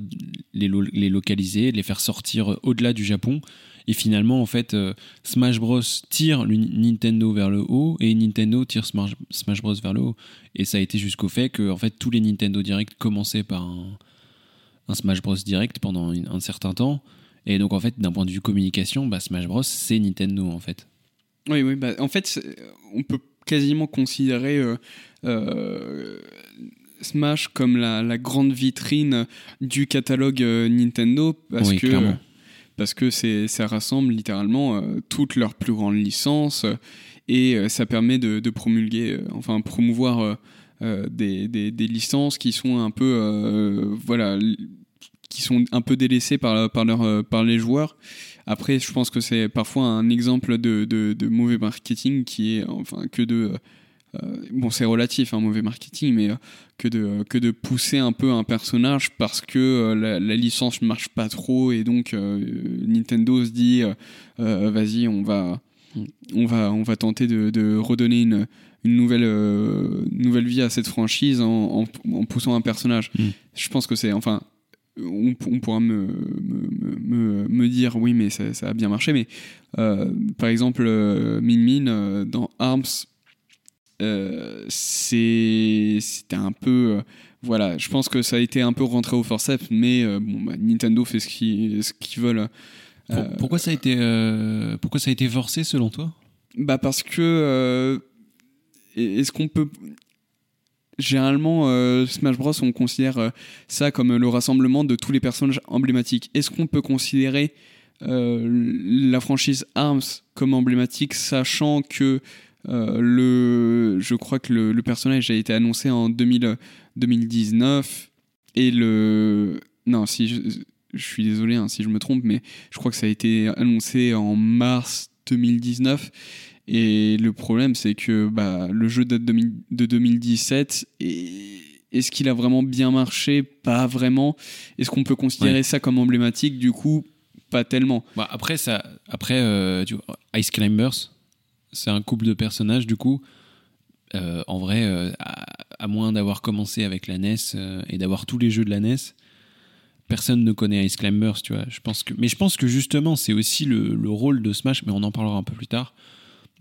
les, lo- les localiser, de les faire sortir au-delà du Japon. Et finalement, en fait, euh, Smash Bros tire Nintendo vers le haut et Nintendo tire Smash, Bros vers le haut. Et ça a été jusqu'au fait que en fait tous les Nintendo Direct commençaient par un, Smash Bros direct pendant un certain temps. Et donc, en fait, d'un point de vue communication, bah, Smash Bros, c'est Nintendo, en fait. Oui, oui, bah, en fait, on peut quasiment considérer euh, euh, Smash comme la, grande vitrine du catalogue euh, Nintendo parce que parce que c'est ça rassemble littéralement toutes leurs plus grandes licences et ça permet de, promulguer, enfin promouvoir des, des, licences qui sont un peu voilà qui sont un peu délaissées par par leur par les joueurs après, je pense que c'est parfois un exemple de, de, mauvais marketing qui est, enfin, que de. Euh, bon, c'est relatif, un hein, mauvais marketing, mais euh, que, de, que de pousser un peu un personnage parce que euh, la, licence ne marche pas trop et donc Nintendo se dit vas-y, on va, on, va, on va tenter de, de redonner une, une nouvelle, nouvelle vie à cette franchise en, en, poussant un personnage. Mm. Je pense que c'est. Enfin, on, pourra me, me, me, dire oui mais ça, ça, a bien marché mais euh, par exemple euh, Min Min euh, dans Arms c'était un peu voilà je pense que ça a été un peu rentré au forceps mais bon bah, Nintendo fait ce qu'ils qu'ils veulent pourquoi ça a été pourquoi ça a été forcé selon toi? Bah parce que est-ce qu'on peut généralement, euh, Smash Bros, on considère euh, ça comme le rassemblement de tous les personnages emblématiques. Est-ce qu'on peut considérer euh, la franchise ARMS comme emblématique, sachant que le, je crois que le, personnage a été annoncé en 2019 et le, non, si je, je suis désolé hein, si je me trompe, mais je crois que ça a été annoncé en mars 2019 et le problème, c'est que bah, le jeu date de 2017 et est-ce qu'il a vraiment bien marché? Pas vraiment. Est-ce qu'on peut considérer ça comme emblématique? Du coup, pas tellement. Bah, après, ça, après euh, Ice Climbers, c'est un couple de personnages, du coup. Euh, en vrai, euh, à, moins d'avoir commencé avec la NES et d'avoir tous les jeux de la NES, personne ne connaît Ice Climbers, tu vois. Je pense que, mais je pense que justement, c'est aussi le, le, rôle de Smash, mais on en parlera un peu plus tard,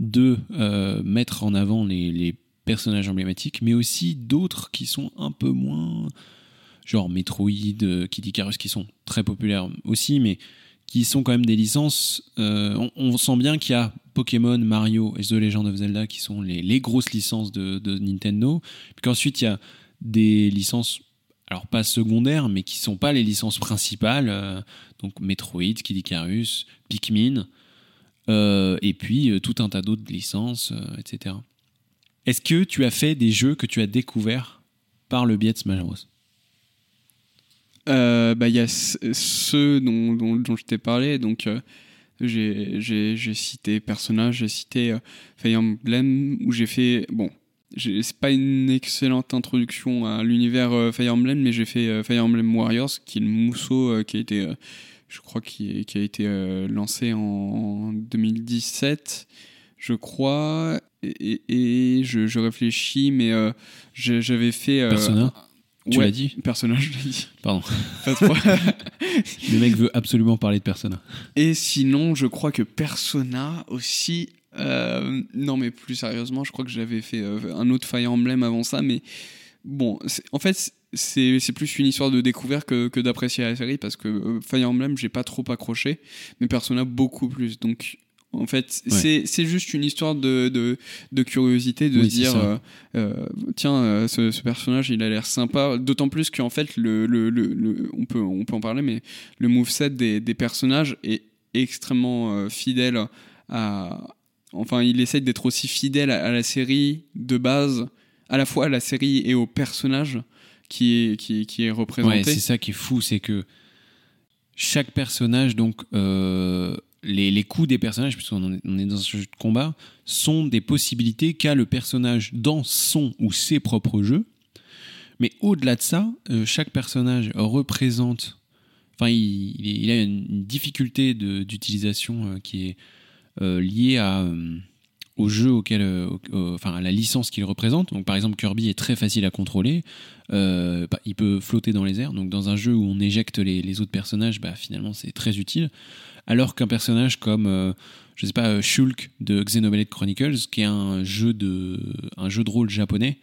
de euh, mettre en avant les, personnages emblématiques, mais aussi d'autres qui sont un peu moins, genre Metroid, euh, Kid Icarus, qui sont très populaires aussi, mais qui sont quand même des licences. Euh, on, sent bien qu'il y a Pokémon, Mario et The Legend of Zelda qui sont les, grosses licences de, Nintendo. Puis qu'ensuite, il y a des licences, alors pas secondaires, mais qui sont pas les licences principales. donc Metroid, Kid Icarus, Pikmin. Euh, et puis euh, tout un tas d'autres licences, euh, etc. Est-ce que tu as fait des jeux que tu as découverts par le biais de Smash Bros? Bah, il y a ceux dont, dont, je t'ai parlé, donc j'ai cité Persona, j'ai cité Fire Emblem, où j'ai fait. Bon, c'est pas une excellente introduction à l'univers Fire Emblem, mais j'ai fait Fire Emblem Warriors, qui est le mousseau qui a été je crois, qui, qui a été euh, lancé en 2017, je crois. Et, je, réfléchis, mais euh, j'avais fait. Euh, Persona Tu l'as dit Persona, je l'ai dit. Pardon. Le mec veut absolument parler de Persona. Et sinon, je crois que Persona aussi. non, mais plus sérieusement, je crois que j'avais fait un autre Fire Emblem avant ça, mais bon, en fait, c'est plus une histoire de découverte que, que d'apprécier la série parce que euh, Fire Emblem, j'ai pas trop accroché, mais Persona beaucoup plus. Donc, en fait, c'est juste une histoire de, de, de curiosité, de se dire euh, euh, tiens, ce, personnage il a l'air sympa. D'autant plus qu'en fait, le, le, le, on, peut, on peut en parler, mais le moveset des, des personnages est extrêmement fidèle à. Enfin, il essaye d'être aussi fidèle à, à, la série de base, à la fois à la série et aux personnages qui est, qui, qui est représenté. Ouais, c'est ça qui est fou, c'est que chaque personnage, donc euh, les, les, coups des personnages, puisqu'on on est dans un jeu de combat, sont des possibilités qu'a le personnage dans son ou ses propres jeux. Mais au-delà de ça, euh, chaque personnage représente. Enfin, il, a une difficulté d'utilisation euh, qui est liée à au jeu auquel, euh, enfin à la licence qu'il représente. Donc par exemple Kirby est très facile à contrôler, euh, bah, il peut flotter dans les airs. Donc dans un jeu où on éjecte les, autres personnages, bah, finalement c'est très utile. Alors qu'un personnage comme euh, je sais pas Shulk de Xenoblade Chronicles, qui est un jeu de un jeu de rôle japonais,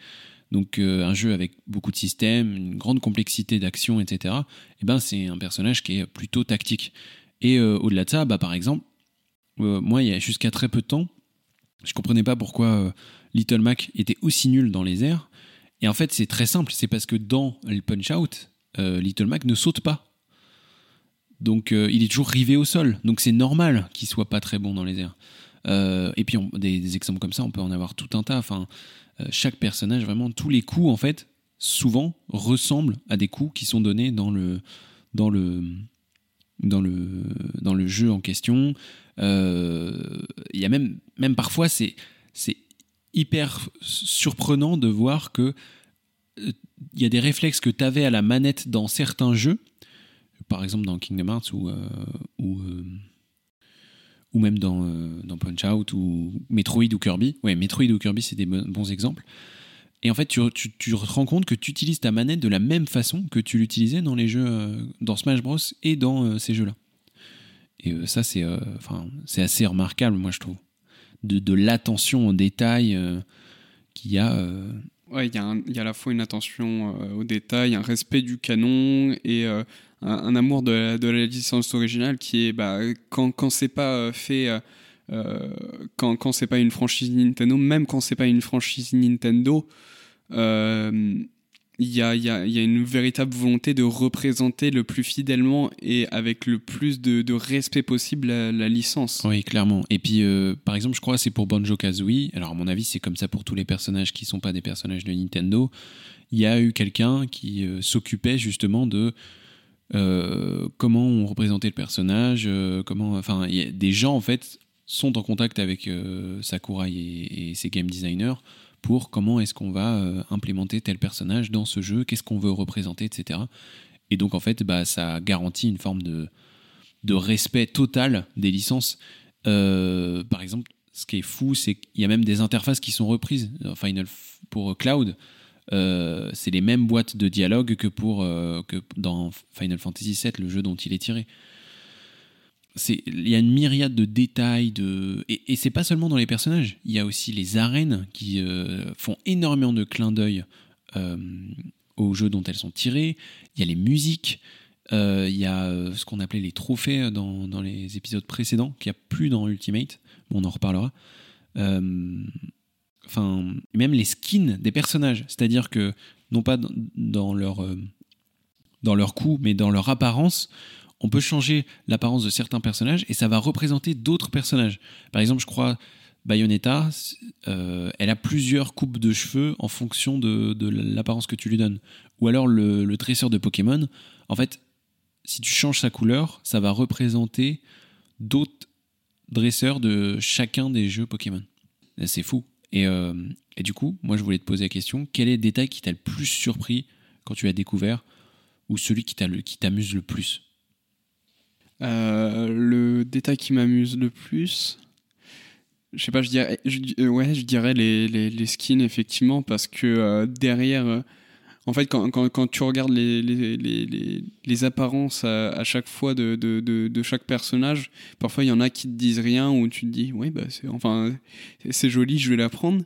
donc un jeu avec beaucoup de systèmes, une grande complexité d'action, etc., eh ben, c'est un personnage qui est plutôt tactique. Et au-delà de ça, bah, par exemple, moi, il y a jusqu'à très peu de temps, je comprenais pas pourquoi Little Mac était aussi nul dans les airs. Et en fait, c'est très simple, c'est parce que dans le Punch-Out, Little Mac ne saute pas. Donc il est toujours rivé au sol. Donc c'est normal qu'il soit pas très bon dans les airs. Euh, et puis des, exemples comme ça, on peut en avoir tout un tas. Enfin, euh, chaque personnage, vraiment, tous les coups, en fait, souvent ressemblent à des coups qui sont donnés dans le dans le dans le dans le jeu en question. Euh, il y a même même parfois c'est c'est hyper surprenant de voir que il y a des réflexes que tu avais à la manette dans certains jeux, par exemple dans Kingdom Hearts ou, ou ou même dans, euh, dans Punch-Out, ou Metroid ou Kirby. Ouais, Metroid ou Kirby, c'est des bons exemples. Et en fait, tu, tu, te rends compte que tu utilises ta manette de la même façon que tu l'utilisais dans les jeux, euh, dans Smash Bros. et dans euh, ces jeux-là. Et ça, c'est enfin assez remarquable, moi, je trouve. De, de l'attention au détail qu'il y a. Ouais, il y, y, a à la fois une attention au détail, un respect du canon et un, amour de la, licence originale qui est bah, quand, quand c'est pas euh, fait euh, euh, quand, quand c'est pas une franchise Nintendo même quand c'est pas une franchise Nintendo il y, a, y, y, a, une véritable volonté de représenter le plus fidèlement et avec le plus de, respect possible la, la, licence. Oui, clairement. Et puis, par exemple, je crois que c'est pour Banjo Kazooie. Alors, à mon avis, c'est comme ça pour tous les personnages qui sont pas des personnages de Nintendo. Il y a eu quelqu'un qui s'occupait justement de euh, comment on représentait le personnage, euh, comment, enfin, des gens en fait sont en contact avec euh, Sakurai et, ses game designers pour comment est-ce qu'on va implémenter tel personnage dans ce jeu, qu'est-ce qu'on veut représenter, etc. Et donc en fait, bah, ça garantit une forme de, de respect total des licences. par exemple, ce qui est fou, c'est qu'il y a même des interfaces qui sont reprises. Final pour Cloud, euh, c'est les mêmes boîtes de dialogue que, pour, euh, que dans Final Fantasy VII, le jeu dont il est tiré. Il y a une myriade de détails, de... et, et c'est pas seulement dans les personnages, il y a aussi les arènes qui euh, font énormément de clins d'œil aux jeux dont elles sont tirées, il y a les musiques, il y a ce qu'on appelait les trophées dans, dans les épisodes précédents, qu'il n'y a plus dans Ultimate, on en reparlera enfin, même les skins des personnages. C'est-à-dire que, non pas dans leur, euh, dans leur coup, mais dans leur apparence, on peut changer l'apparence de certains personnages et ça va représenter d'autres personnages. Par exemple, je crois, Bayonetta, euh, elle a plusieurs coupes de cheveux en fonction de, l'apparence que tu lui donnes. Ou alors le, le dresseur de Pokémon, en fait, si tu changes sa couleur, ça va représenter d'autres dresseurs de chacun des jeux Pokémon. C'est fou. Euh, et, du coup, moi, je voulais te poser la question quel est le détail qui t'a le plus surpris quand tu l'as découvert ou celui qui t'amuse le plus? Euh, Le détail qui m'amuse le plus, je sais pas, je dirais, euh, ouais, je dirais les, skins, effectivement, parce que derrière en fait, quand, quand, quand tu regardes les, les, les, les apparences à, chaque fois de, de, de, chaque personnage, parfois il y en a qui te disent rien ou tu te dis, oui, bah, c'est, enfin, c'est joli, je vais l'apprendre.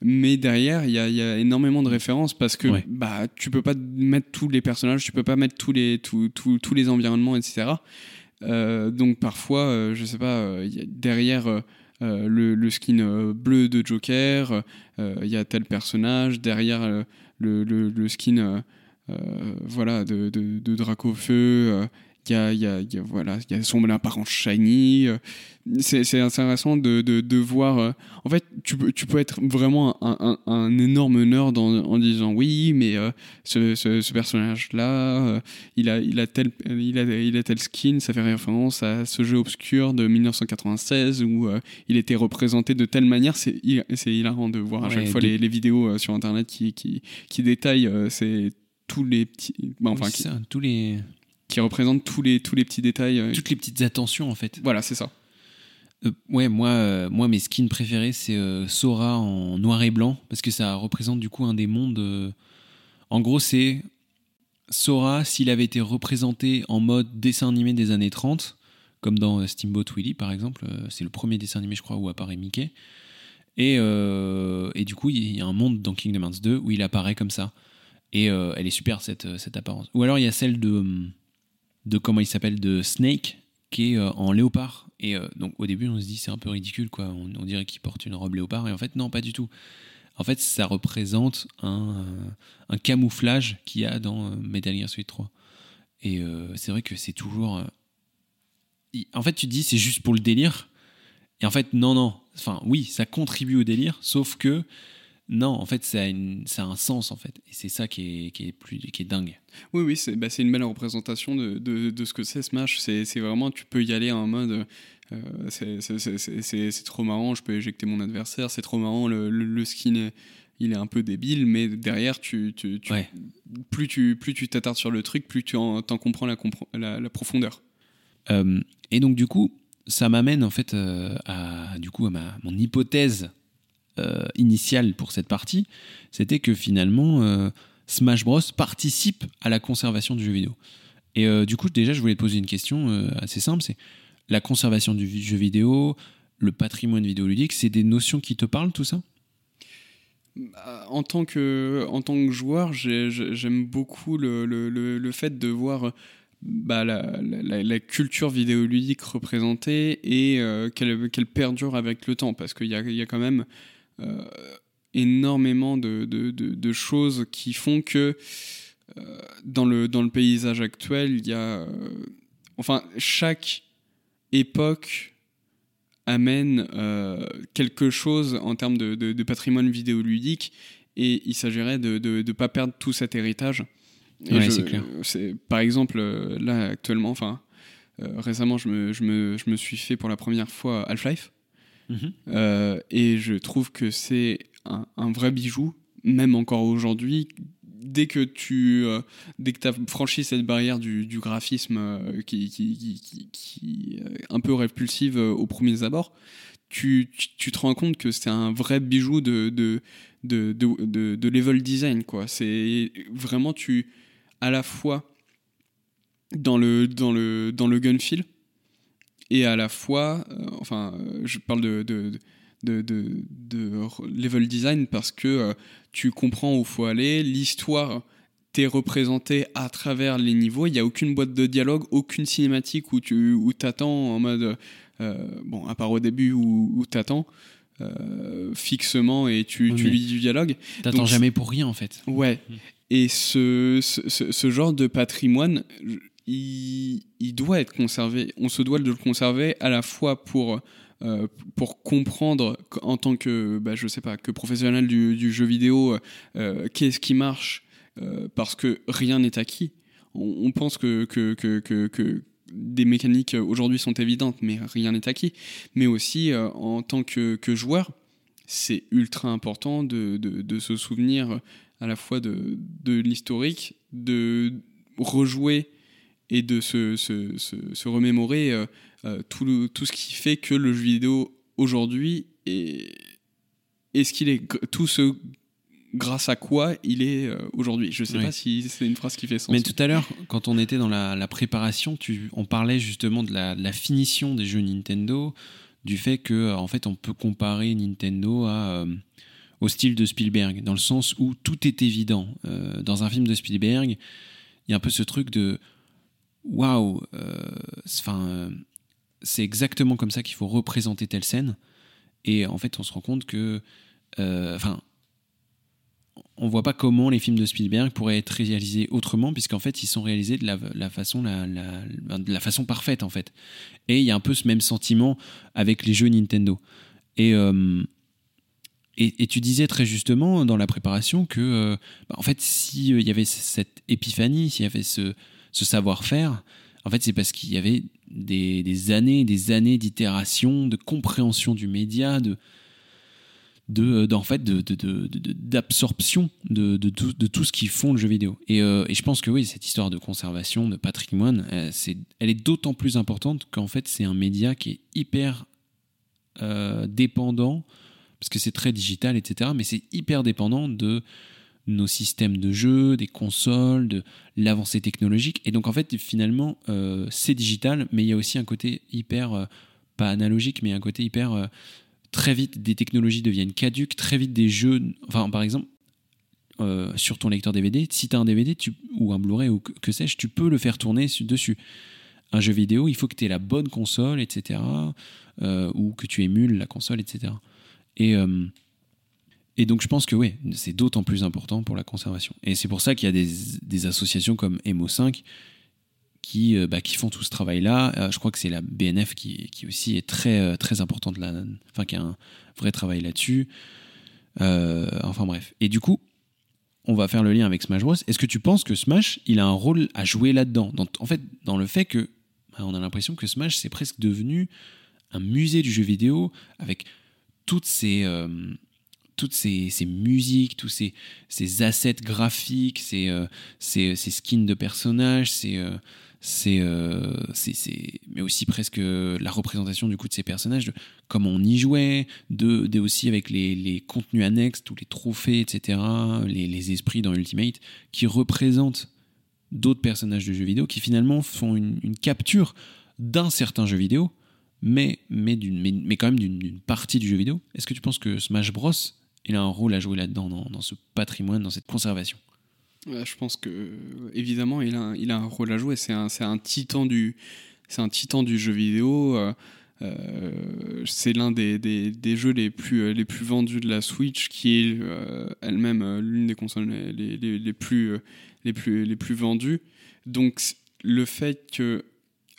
Mais derrière, il y a, y a, énormément de références parce que bah, tu peux pas mettre tous les personnages, tu peux pas mettre tous les, tous, tous, tous les environnements, etc. Euh, donc parfois, euh, je sais pas, euh, derrière euh, le, le, skin bleu de Joker, il y a tel personnage, derrière le, le, skin euh, euh, voilà, de, de, de Dracofeu. Il y a, y, a, y a, voilà, y a son apparence shiny. C'est intéressant de, de, de, voir. En fait, tu peux, tu peux être vraiment un, un, un énorme nerd en, en, disant oui, mais ce, ce, ce personnage-là, il, a, il, a tel, il, a, il a tel skin, ça fait référence à ce jeu obscur de 1996 où il était représenté de telle manière. C'est hilarant de voir à chaque fois les, les, vidéos sur Internet qui, qui, qui détaillent tous les petits. Bah, enfin, qui, ça, tous les qui représente tous les, tous les petits détails. Euh, Toutes les petites attentions, en fait. Voilà, c'est ça. Euh, ouais, moi, euh, moi, mes skins préférés, c'est Sora en noir et blanc, parce que ça représente du coup un des mondes. En gros, c'est Sora s'il avait été représenté en mode dessin animé des années 30, comme dans Steamboat Willie par exemple, c'est le premier dessin animé, je crois, où apparaît Mickey. Et, euh, et du coup, il y a un monde dans Kingdom Hearts 2 où il apparaît comme ça. Et euh, elle est super, cette, cette apparence. Ou alors, il y a celle de, de comment il s'appelle, de Snake, qui est euh, en léopard. Et euh, donc, au début, on se dit, c'est un peu ridicule, quoi. On, dirait qu'il porte une robe léopard. Et en fait, non, pas du tout. En fait, ça représente un, un camouflage qu'il y a dans euh, Metal Gear Solid 3. Et euh, c'est vrai que c'est toujours. euh, En fait, tu te dis, c'est juste pour le délire. Et en fait, non, non. Enfin, oui, ça contribue au délire, sauf que. Non, en fait, ça a, une- ça a un sens, en fait. Et c'est ça qui est, qui est, plus, qui est dingue. Oui, oui, c'est bah, une belle représentation de, de, de ce que c'est Smash. C'est vraiment, tu peux y aller en mode. euh, c'est- trop marrant, je peux éjecter mon adversaire, c'est trop marrant, le, le- le skin est, il est un peu débile, mais derrière, tu, tu, tu- Ouais. plus tu plus tu t'attardes sur le truc, plus tu en, comprends la, compre- la, la profondeur. Euh, et donc, du coup, ça m'amène, en fait, euh, à, du coup, à ma, mon hypothèse euh, initiale pour cette partie. C'était que finalement, euh, Smash Bros. participe à la conservation du jeu vidéo. Et euh, du coup, déjà, je voulais te poser une question euh, assez simple c'est la conservation du jeu vidéo, le patrimoine vidéoludique, c'est des notions qui te parlent, tout ça? En tant que, en tant que joueur, j'ai- j'ai- j'aime beaucoup le, le, le, le fait de voir bah, la, la, culture vidéoludique représentée et euh, qu'elle perdure avec le temps. Parce qu'il y a, y a quand même énormément de, de, de, de choses qui font que euh, dans, le, dans le paysage actuel, il y a. euh, enfin, chaque époque amène euh, quelque chose en termes de, de- de patrimoine vidéoludique et il s'agirait de ne pas perdre tout cet héritage. Ouais, c'est clair. Par exemple, euh, là actuellement, enfin euh, récemment, je me, je, me, je me suis fait pour la première fois Half-Life euh, et je trouve que c'est un, vrai bijou, même encore aujourd'hui. Dès que tu euh, as franchi cette barrière du, graphisme euh, qui, qui, un peu répulsive euh, aux premiers abords, tu, te rends compte que c'est un vrai bijou de, level design. C'est vraiment, tu à la fois dans le, dans dans le gun feel et à la fois, euh, enfin, euh, je parle de, de, de, de, de level design parce que euh, tu comprends où il faut aller, l'histoire t'est représentée à travers les niveaux, il n'y a aucune boîte de dialogue, aucune cinématique où tu où t'attends en mode, euh, bon, à part au début où, où t'attends euh, fixement et tu, Oui, tu mais- lis du dialogue. T'attends jamais pour rien, en fait. Ouais. Et ce, ce, ce- ce genre de patrimoine, il, doit être conservé. On se doit de le conserver à la fois pour, euh, pour comprendre en tant que, bah, je sais pas, que professionnel du, jeu vidéo, euh, qu'est-ce qui marche, euh, parce que rien n'est acquis. On, pense que, que, que, que, des mécaniques aujourd'hui sont évidentes, mais rien n'est acquis. Mais aussi, en tant que, que joueur, c'est ultra important de, de, de se souvenir à la fois de, de l'historique, de rejouer et de se, se, se, se remémorer euh, euh, tout, le- tout ce qui fait que le jeu vidéo aujourd'hui est, est ce qu'il est, tout ce grâce à quoi il est euh, aujourd'hui. Je sais Oui. pas si c'est une phrase qui fait sens. Mais tout à l'heure, quand on était dans la, la préparation, tu, on parlait justement de la, de la finition des jeux Nintendo, du fait que en fait on peut comparer Nintendo à, euh, au style de Spielberg, dans le sens où tout est évident. Euh, dans un film de Spielberg, il y a un peu ce truc de waouh, euh, enfin, euh, c'est exactement comme ça qu'il faut représenter telle scène. Et en fait, on se rend compte que, euh, enfin, on voit pas comment les films de Spielberg pourraient être réalisés autrement, puisqu'en fait, ils sont réalisés de la, façon, de la façon parfaite, en fait. Et il y a un peu ce même sentiment avec les jeux Nintendo. Et, euh, et, tu disais très justement dans la préparation que, euh, bah, en fait, s'il y avait cette épiphanie, s'il y avait ce, ce savoir-faire, en fait, c'est parce qu'il y avait des, des années, des années d'itération, de compréhension du média, de, de, fait, de- de- de- d'absorption de, tout, ce qui font le jeu vidéo. Et, euh, et je pense que oui, cette histoire de conservation, de patrimoine, euh, c'est, elle est d'autant plus importante qu'en fait, c'est un média qui est hyper euh, dépendant, parce que c'est très digital, etc., mais c'est hyper dépendant de nos systèmes de jeu, des consoles, de l'avancée technologique. Et donc, en fait, finalement, euh, c'est digital, mais il y a aussi un côté hyper, euh, pas analogique, mais un côté hyper euh, très vite des technologies deviennent caduques, très vite des jeux. Enfin, par exemple, sur ton lecteur DVD, si tu as un DVD ou un Blu-ray ou que, sais-je, tu peux le faire tourner su- dessus. Un jeu vidéo, il faut que tu aies la bonne console, etc. ou que tu émules la console, etc. Et, et donc, je pense que oui, c'est d'autant plus important pour la conservation. Et c'est pour ça qu'il y a des, associations comme Emo5 qui, euh, bah, qui font tout ce travail-là. Euh, je crois que c'est la BNF qui, qui aussi est très, euh, très importante, là, enfin, qui a un vrai travail là-dessus. Enfin, bref. Et du coup, on va faire le lien avec Smash Bros. Est-ce que tu penses que Smash, il a un rôle à jouer là-dedans? Dans- En fait, dans le fait que, bah, on a l'impression que Smash, c'est presque devenu un musée du jeu vidéo avec toutes ces, toutes ces, musiques, tous ces, assets graphiques, ces, euh, ces, skins de personnages, euh, euh, mais aussi presque la représentation du coup de ces personnages, de comment on y jouait, aussi avec les, contenus annexes, tous les trophées, etc., les, esprits dans Ultimate, qui représentent d'autres personnages de jeux vidéo, qui finalement font une, capture d'un certain jeu vidéo, mais, quand même d'une partie du jeu vidéo. Est-ce que tu penses que Smash Bros, il a un rôle à jouer là-dedans, dans, dans ce patrimoine, dans cette conservation je pense que évidemment il a un, rôle à jouer. C'est un, titan du jeu vidéo. euh, euh, c'est l'un des, jeux les plus les plus vendus de la Switch, qui est euh, elle-même euh, l'une des consoles les, plus euh, vendues. Donc le fait que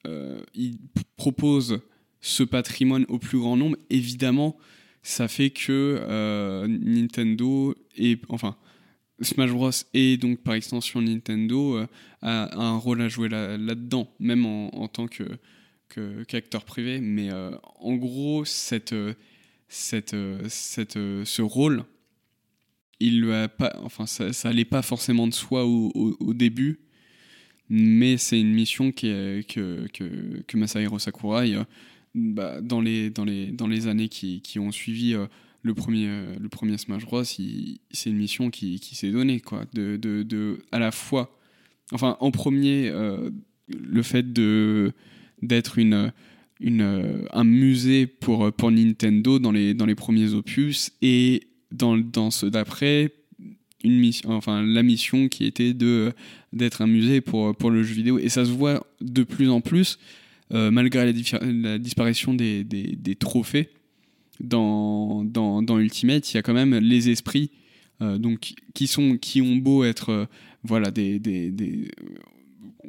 euh, il p- propose ce patrimoine au plus grand nombre, évidemment, ça fait que euh, Nintendo et enfin Smash Bros et donc par extension Nintendo euh, a, un rôle à jouer là- là-dedans, même en, en tant que qu'acteur privé. Mais euh, en gros, cette, cette, cette, ce rôle, il a ça, ça pas forcément de soi au, début, mais c'est une mission qui que, Masahiro Sakurai, bah, dans, les, dans, les, dans les années qui, ont suivi euh, le, premier, euh, le premier Smash Bros, c'est une mission qui, s'est donnée, quoi, de, de, de, à la fois, enfin, en premier, euh, le fait d'être une, une, un musée pour, pour Nintendo dans les, dans les premiers opus et dans, dans ceux d'après, une mission, enfin, la mission qui était d'être un musée pour, pour le jeu vidéo. Et ça se voit de plus en plus, malgré la, disparition des, des, des trophées dans, dans, dans Ultimate, il y a quand même les esprits euh, donc, qui, sont, qui ont beau être euh, voilà, des, des, des-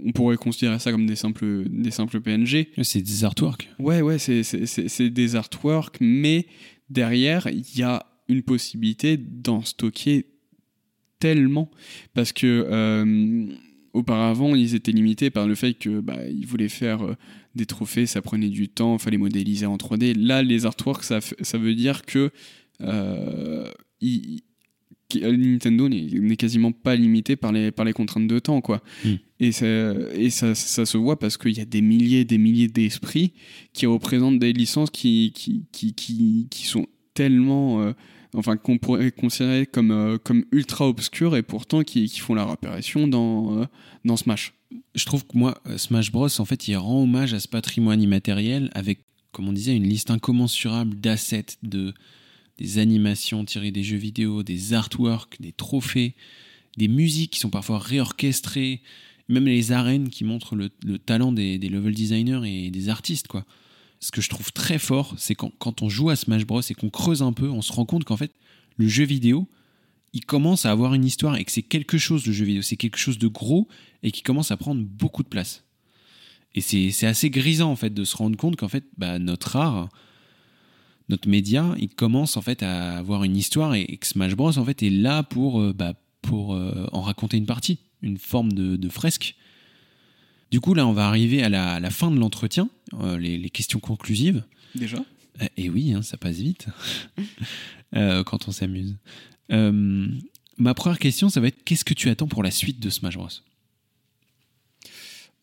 on pourrait considérer ça comme des simples, des simples PNG. C'est des artworks. Ouais, ouais, c'est- des artworks, mais derrière, il y a une possibilité d'en stocker tellement. Parce que euh, auparavant, ils étaient limités par le fait que bah, ils voulaient faire euh, des trophées, ça prenait du temps, il fallait modéliser en 3D. Là, les artworks, ça, veut dire que euh, Nintendo n'est quasiment pas limité par les, par les contraintes de temps, quoi. Mm. Et, ça, et ça, ça se voit parce qu'il y a des milliers et des milliers d'esprits qui représentent des licences qui, qui, qui, qui, qui sont tellement. euh, enfin, qu'on pourrait considérer comme, euh, comme ultra obscures et pourtant qui, qui font leur apparition dans, euh, dans Smash. Je trouve que moi, euh, Smash Bros, en fait, il rend hommage à ce patrimoine immatériel avec, comme on disait, une liste incommensurable d'assets, de, des animations tirées des jeux vidéo, des artworks, des trophées, des musiques qui sont parfois réorchestrées, même les arènes qui montrent le, le talent des, des level designers et des artistes, quoi. Ce que je trouve très fort, c'est quand, quand on joue à Smash Bros et qu'on creuse un peu, on se rend compte qu'en fait, le jeu vidéo, il commence à avoir une histoire et que c'est quelque chose, le jeu vidéo, c'est quelque chose de gros et qui commence à prendre beaucoup de place. Et c'est assez grisant, en fait, de se rendre compte qu'en fait, bah, notre art, notre média, il commence en fait à avoir une histoire et, et que Smash Bros, en fait, est là pour, euh, bah, pour euh, en raconter une partie, une forme de, de fresque. Du coup, là, on va arriver à la, à la fin de l'entretien, euh, les, les questions conclusives. Déjà? Et oui, hein, ça passe vite quand on s'amuse. Euh, ma première question, ça va être qu'est-ce que tu attends pour la suite de Smash Bros?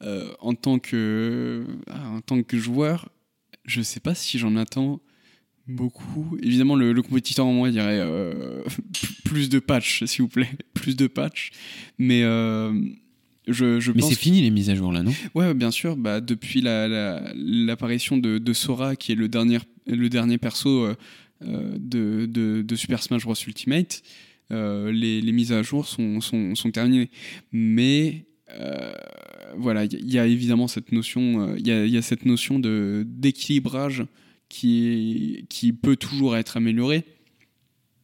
Euh, en, tant que, ah, en tant que joueur, je sais pas si j'en attends beaucoup. Évidemment, le, le compétiteur en moi dirait euh, plus de patch, s'il vous plaît, plus de patch. Mais euh, je, je Mais c'est fini les mises à jour là, non? Ouais, bien sûr. Bah, depuis la- la- l'apparition de, de Sora, qui est le dernier, le dernier perso euh, de, de, Super Smash Bros Ultimate, les, les, mises à jour sont, sont, sont terminées. Mais voilà, il y, a évidemment cette notion, il y, y, a, cette notion de d'équilibrage qui, qui peut toujours être améliorée.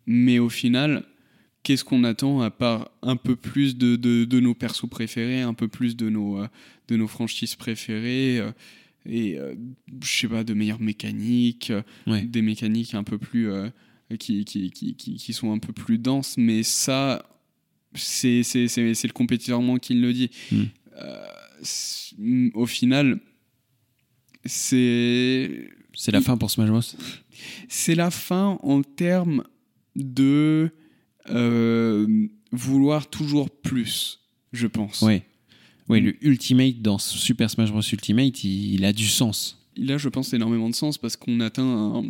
Mais au final, qu'est-ce qu'on attend à part un peu plus de, de, nos persos préférés, un peu plus de nos, euh, de nos franchises préférées euh, et euh, je sais pas de meilleures mécaniques, des mécaniques un peu plus qui, qui, qui, qui, sont un peu plus denses, mais ça c'est le compétiteur qui le dit. Hmm. au final, c'est c'est la fin pour Smash Bros. C'est la fin en termes de euh, vouloir toujours plus, je pense. Oui. Oui, le Ultimate dans Super Smash Bros. Ultimate, il, a du sens. A, je pense, énormément de sens parce qu'on atteint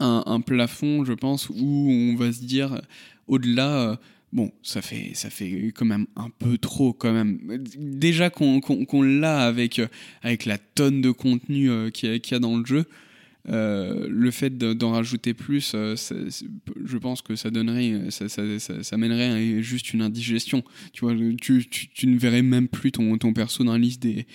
un, un, plafond, je pense, où on va se dire, au-delà, euh, bon, ça fait, ça fait quand même un peu trop, quand même. Déjà qu'on l'a avec, avec la tonne de contenu euh, qu'il y, a dans le jeu, euh, le fait d'en rajouter plus, euh, je pense que ça donnerait, ça, mènerait juste une indigestion. Tu vois, tu, ne verrais même plus ton, perso dans la liste des,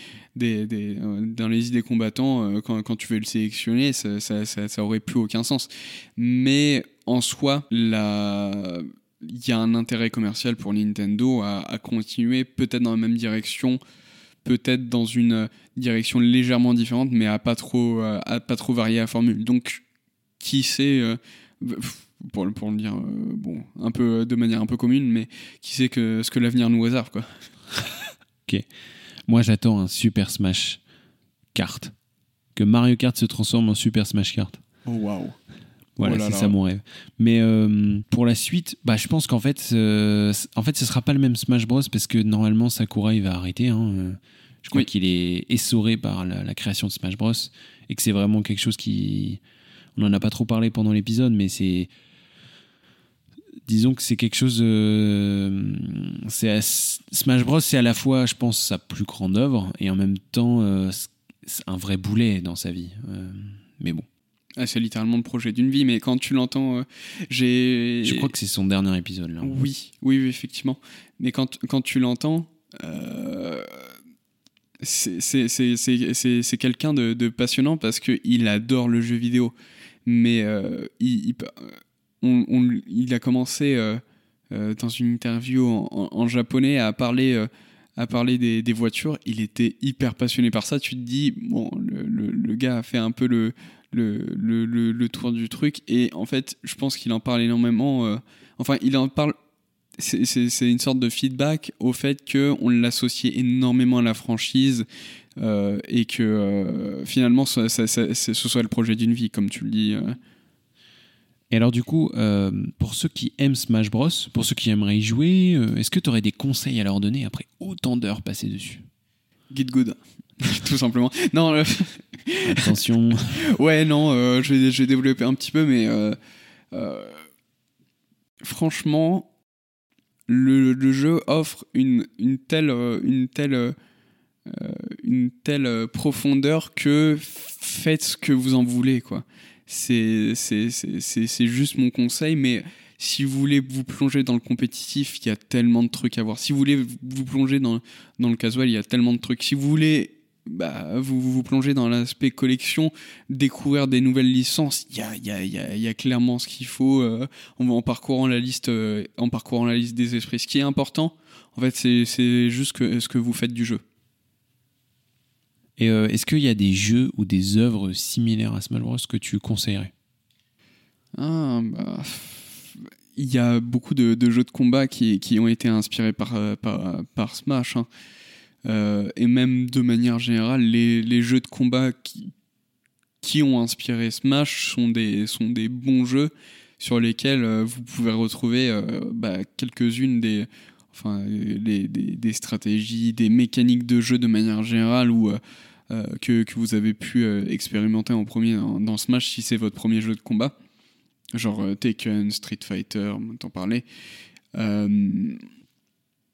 euh, dans les des combattants quand, tu veux le sélectionner, ça, ça, aurait plus aucun sens. Mais en soi, il y a un intérêt commercial pour Nintendo à continuer peut-être dans la même direction peut-être dans une direction légèrement différente, mais à pas trop, à pas trop varier la formule. Donc, qui sait, euh, pour, pour le dire euh, bon, un peu, de manière un peu commune, mais qui sait que, ce que l'avenir nous réserve, quoi. ok. Moi, j'attends un Super Smash Kart. Que Mario Kart se transforme en Super Smash Kart. Oh, waouh! Voilà, c'est ça mon rêve. Mais euh, pour la suite, bah, je pense qu'en fait, euh, en fait, ce sera pas le même Smash Bros parce que normalement Sakurai va arrêter. Hein. Euh, je crois qu'il est essoré par la, création de Smash Bros et que c'est vraiment quelque chose qui, on en a pas trop parlé pendant l'épisode, mais c'est, disons que c'est quelque chose. c'est Smash Bros, c'est à la fois, je pense, sa plus grande œuvre et en même temps, un vrai boulet dans sa vie. mais bon. Ah, c'est littéralement le projet d'une vie, mais quand tu l'entends, euh, j'ai. Je crois que c'est son dernier épisode là. Oui, oui, effectivement. Mais quand, quand tu l'entends, euh, c'est quelqu'un de, de, passionnant parce qu'il adore le jeu vidéo. Mais euh, il, on, il, a commencé dans une interview en, japonais à parler à parler des, des, voitures, il était hyper passionné par ça. Tu te dis, bon, le, le, le, gars a fait un peu le, le, le, le, tour du truc. Et en fait, je pense qu'il en parle énormément. Euh, enfin, il en parle. C'est une sorte de feedback au fait qu'on l'associait énormément à la franchise euh, et que euh, finalement ça, ça, ce soit le projet d'une vie, comme tu le dis. Et alors du coup, pour ceux qui aiment Smash Bros, pour ceux qui aimeraient y jouer, est-ce que tu aurais des conseils à leur donner après autant d'heures passées dessus? Get good. tout simplement. Non, euh, attention. ouais, non, euh, je, vais, développer un petit peu, mais euh, franchement, le, jeu offre une, une telle, une telle, une telle profondeur que faites ce que vous en voulez, quoi. C'est, c'est, c'est juste mon conseil, mais si vous voulez vous plonger dans le compétitif, il y a tellement de trucs à voir. Si vous voulez vous plonger dans, dans le casual, il y a tellement de trucs. Si vous voulez bah, vous, vous plongez dans l'aspect collection, découvrir des nouvelles licences, il y a, y, a, y a, clairement ce qu'il faut euh, en, parcourant la liste, euh, en parcourant la liste des esprits. Ce qui est important, en fait, c'est juste que, ce que vous faites du jeu. Et euh, est-ce qu'il y a des jeux ou des œuvres similaires à Smash Bros que tu conseillerais? Ah, bah, il y a beaucoup de, jeux de combat qui, qui, ont été inspirés par, par, par Smash. Hein. Euh, et même de manière générale, les, jeux de combat qui, ont inspiré Smash sont des, sont des bons jeux sur lesquels euh, vous pouvez retrouver euh, bah, quelques-unes des, enfin, des, des, stratégies, des mécaniques de jeu de manière générale ou que, que, vous avez pu expérimenter en premier dans, Smash si c'est votre premier jeu de combat, genre Taken, Street Fighter, on t'en parlait.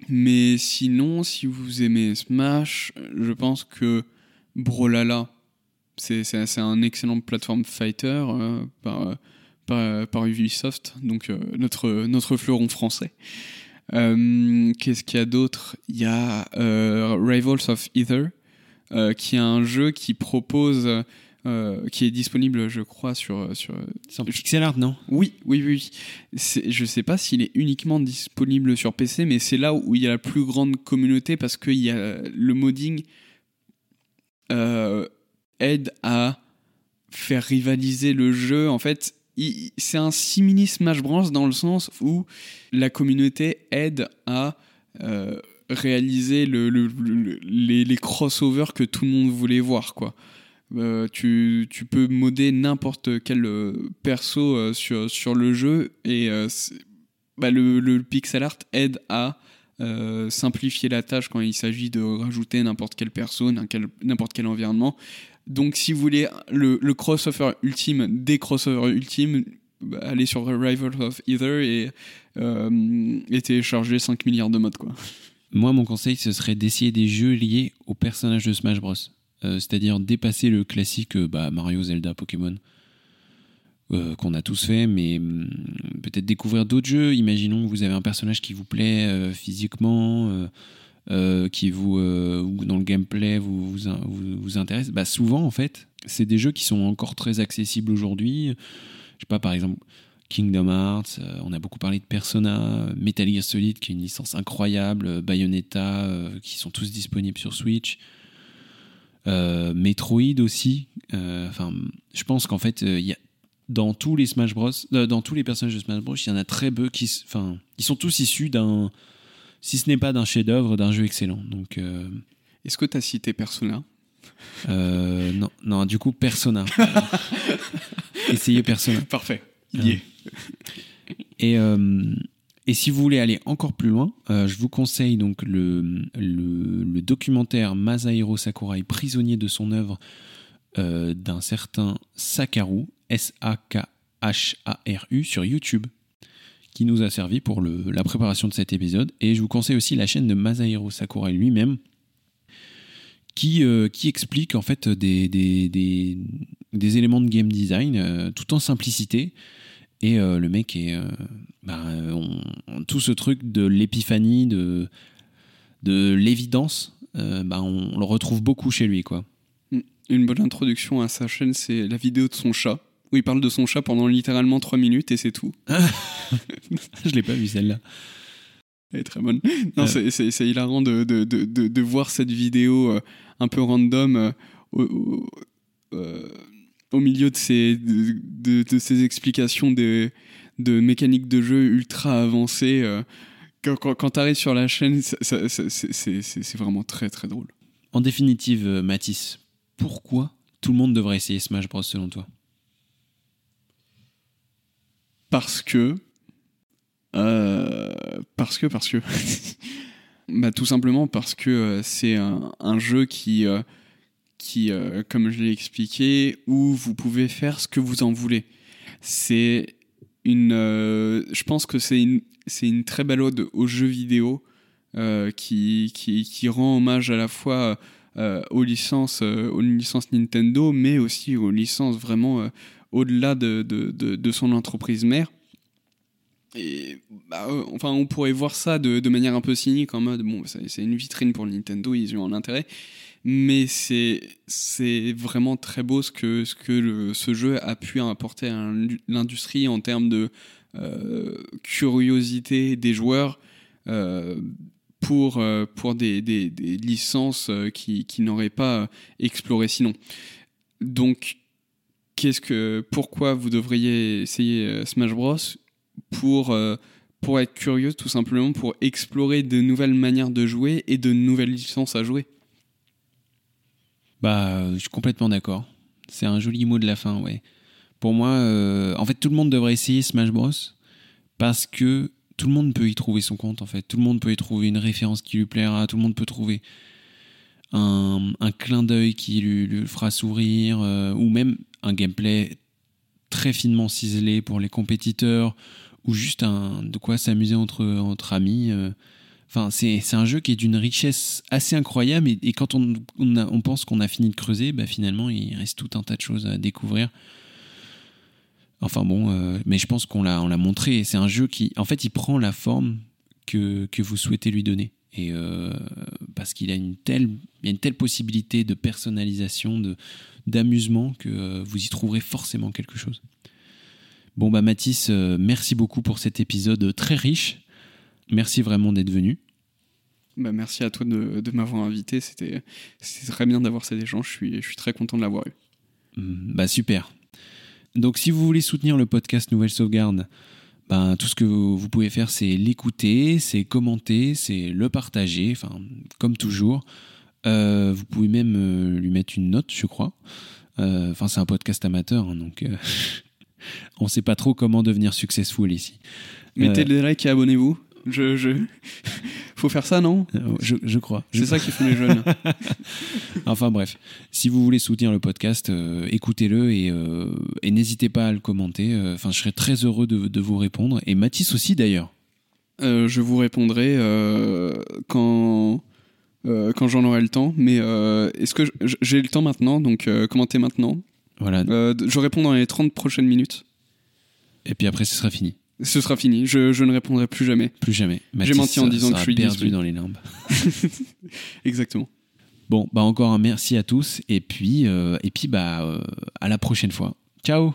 Mais sinon, si vous aimez Smash, je pense que Brolala, c'est un excellent platform fighter euh, par, Ubisoft, donc notre, notre fleuron français. Qu'est-ce qu'il y a d'autre? Il y a Rivals of Ether, qui est un jeu qui propose euh, qui est disponible, je crois, sur. sur sur pixel art, non? Oui, oui, oui. Je sais pas s'il est uniquement disponible sur PC, mais c'est là où il y a la plus grande communauté parce que y a le modding euh, aide à faire rivaliser le jeu. En fait, c'est un simili Smash Bros dans le sens où la communauté aide à euh, réaliser le, les, les, crossovers que tout le monde voulait voir, quoi. Euh, tu, peux modder n'importe quel euh, perso euh, sur, le jeu et bah, le, pixel art aide à simplifier la tâche quand il s'agit de rajouter n'importe quel perso, n'importe quel environnement. Donc si vous voulez le, crossover ultime des crossovers ultimes, bah, allez sur Rival of Ether et, téléchargez 5 milliards de modes. Quoi. Moi, mon conseil, ce serait d'essayer des jeux liés au personnage de Smash Bros. Euh, c'est-à-dire dépasser le classique euh, bah, Mario, Zelda, Pokémon. Euh, qu'on a tous fait, mais hum, peut-être découvrir d'autres jeux. Imaginons que vous avez un personnage qui vous plaît physiquement, qui vous, dans le gameplay vous, vous, vous, intéresse. Bah, souvent, en fait, c'est des jeux qui sont encore très accessibles aujourd'hui. Je sais pas, par exemple, Kingdom Hearts, on a beaucoup parlé de Persona, Metal Gear Solid, qui est une licence incroyable, Bayonetta, qui sont tous disponibles sur Switch. Euh, Metroid aussi. Euh, enfin, je pense qu'en fait, euh, il y a dans tous les Smash Bros, dans tous les personnages de Smash Bros, il y en a très peu qui, enfin, ils sont tous issus d'un, si ce n'est pas d'un chef-d'œuvre, d'un jeu excellent. Donc, est-ce que tu as cité Persona? Non, non, du coup Persona. Essayez Persona. Parfait. Il y est. Et et si vous voulez aller encore plus loin, euh, je vous conseille donc le, documentaire Masahiro Sakurai, prisonnier de son œuvre, euh, d'un certain Sakaru, S-A-K-H-A-R-U, sur YouTube, qui nous a servi pour la préparation de cet épisode. Et je vous conseille aussi la chaîne de Masahiro Sakurai lui-même, qui, euh, qui explique en fait des, des éléments de game design tout en simplicité. Et le mec est bah, tout ce truc de l'épiphanie, de, de l'évidence, euh, bah, on, le retrouve beaucoup chez lui. quoi. Mm. Une bonne introduction à sa chaîne, c'est la vidéo de son chat, où il parle de son chat pendant littéralement 3 minutes et c'est tout. Je l'ai pas vu celle-là. Elle est très bonne. Non, c'est hilarant de, de, de, de, voir cette vidéo euh, un peu random euh, au, au, milieu de ces, de, ces explications des de mécanique de jeu ultra avancée. Euh, quand, quand, tu arrives sur la chaîne, c'est vraiment très très drôle. En définitive, euh, Mathis, pourquoi tout le monde devrait essayer Smash Bros selon toi? Parce que. Euh, parce que, parce que. bah, tout simplement parce que c'est un, un, jeu qui, qui comme je l'ai expliqué, où vous pouvez faire ce que vous en voulez. C'est une, euh, je pense que c'est une, c'est une très belle ode aux jeux vidéo euh, qui, qui, rend hommage à la fois euh, aux licences, aux licences Nintendo, mais aussi aux licences vraiment au-delà de, de, de, son entreprise mère. Et bah, enfin, on pourrait voir ça de, de, manière un peu cynique en mode bon, c'est une vitrine pour Nintendo, ils ont un intérêt mais c'est c'est vraiment très beau ce que ce que ce jeu a pu apporter à l'industrie en termes de euh, curiosité des joueurs euh, pour euh, pour des, des, licences qui, qui n'auraient pas exploré sinon. Donc qu'est-ce que pourquoi vous devriez essayer Smash Bros? Pour pour être curieux tout simplement pour explorer de nouvelles manières de jouer et de nouvelles licences à jouer. Bah, je suis complètement d'accord. C'est un joli mot de la fin, ouais. Pour moi, euh, en fait, tout le monde devrait essayer Smash Bros. Parce que tout le monde peut y trouver son compte, en fait. Tout le monde peut y trouver une référence qui lui plaira. Tout le monde peut trouver un, clin d'œil qui lui, fera sourire. Euh, ou même un gameplay très finement ciselé pour les compétiteurs. Ou juste un, de quoi s'amuser entre, amis. Euh, C'est un jeu qui est d'une richesse assez incroyable et, quand on, pense qu'on a fini de creuser, bah finalement il reste tout un tas de choses à découvrir. Enfin bon, euh, mais je pense qu'on l'a, on l'a montré. C'est un jeu qui, en fait, il prend la forme que, vous souhaitez lui donner. Et euh, parce qu'il a y a une telle possibilité de personnalisation, d'amusement que euh, vous y trouverez forcément quelque chose. Bon bah Mathis, merci beaucoup pour cet épisode très riche. Merci vraiment d'être venu. Bah, merci à toi de, de m'avoir invité. C'était, très bien d'avoir cet échange. Je suis, je suis très content de l'avoir eu. Mm, Bah super. Donc si vous voulez soutenir le podcast Nouvelle Sauvegarde, ben, tout ce que vous pouvez faire, c'est l'écouter, c'est commenter, c'est le partager, enfin, comme toujours. Euh, vous pouvez même euh, lui mettre une note, je crois. Euh, Enfin, c'est un podcast amateur, hein, donc on ne sait pas trop comment devenir successful ici. Mettez des likes et abonnez-vous. Je, je... Faut faire ça, non? Euh, je, je crois. C'est ça qui font les jeunes. Enfin bref, si vous voulez soutenir le podcast, euh, écoutez-le et, euh, et n'hésitez pas à le commenter. Enfin, je serais très heureux de, de vous répondre. Et Mathis aussi d'ailleurs. Euh, je vous répondrai quand, quand j'en aurai le temps. Mais est-ce que j'ai le temps maintenant? Donc commentez maintenant. Voilà. Je réponds dans les 30 prochaines minutes. Et puis après, ce sera fini. Ce sera fini. Je, je ne répondrai plus jamais. Plus jamais. Mathis menti en disant que je suis perdu dans les limbes. Exactement. Bon, bah encore un merci à tous. Et puis, euh, et puis bah, euh, à la prochaine fois. Ciao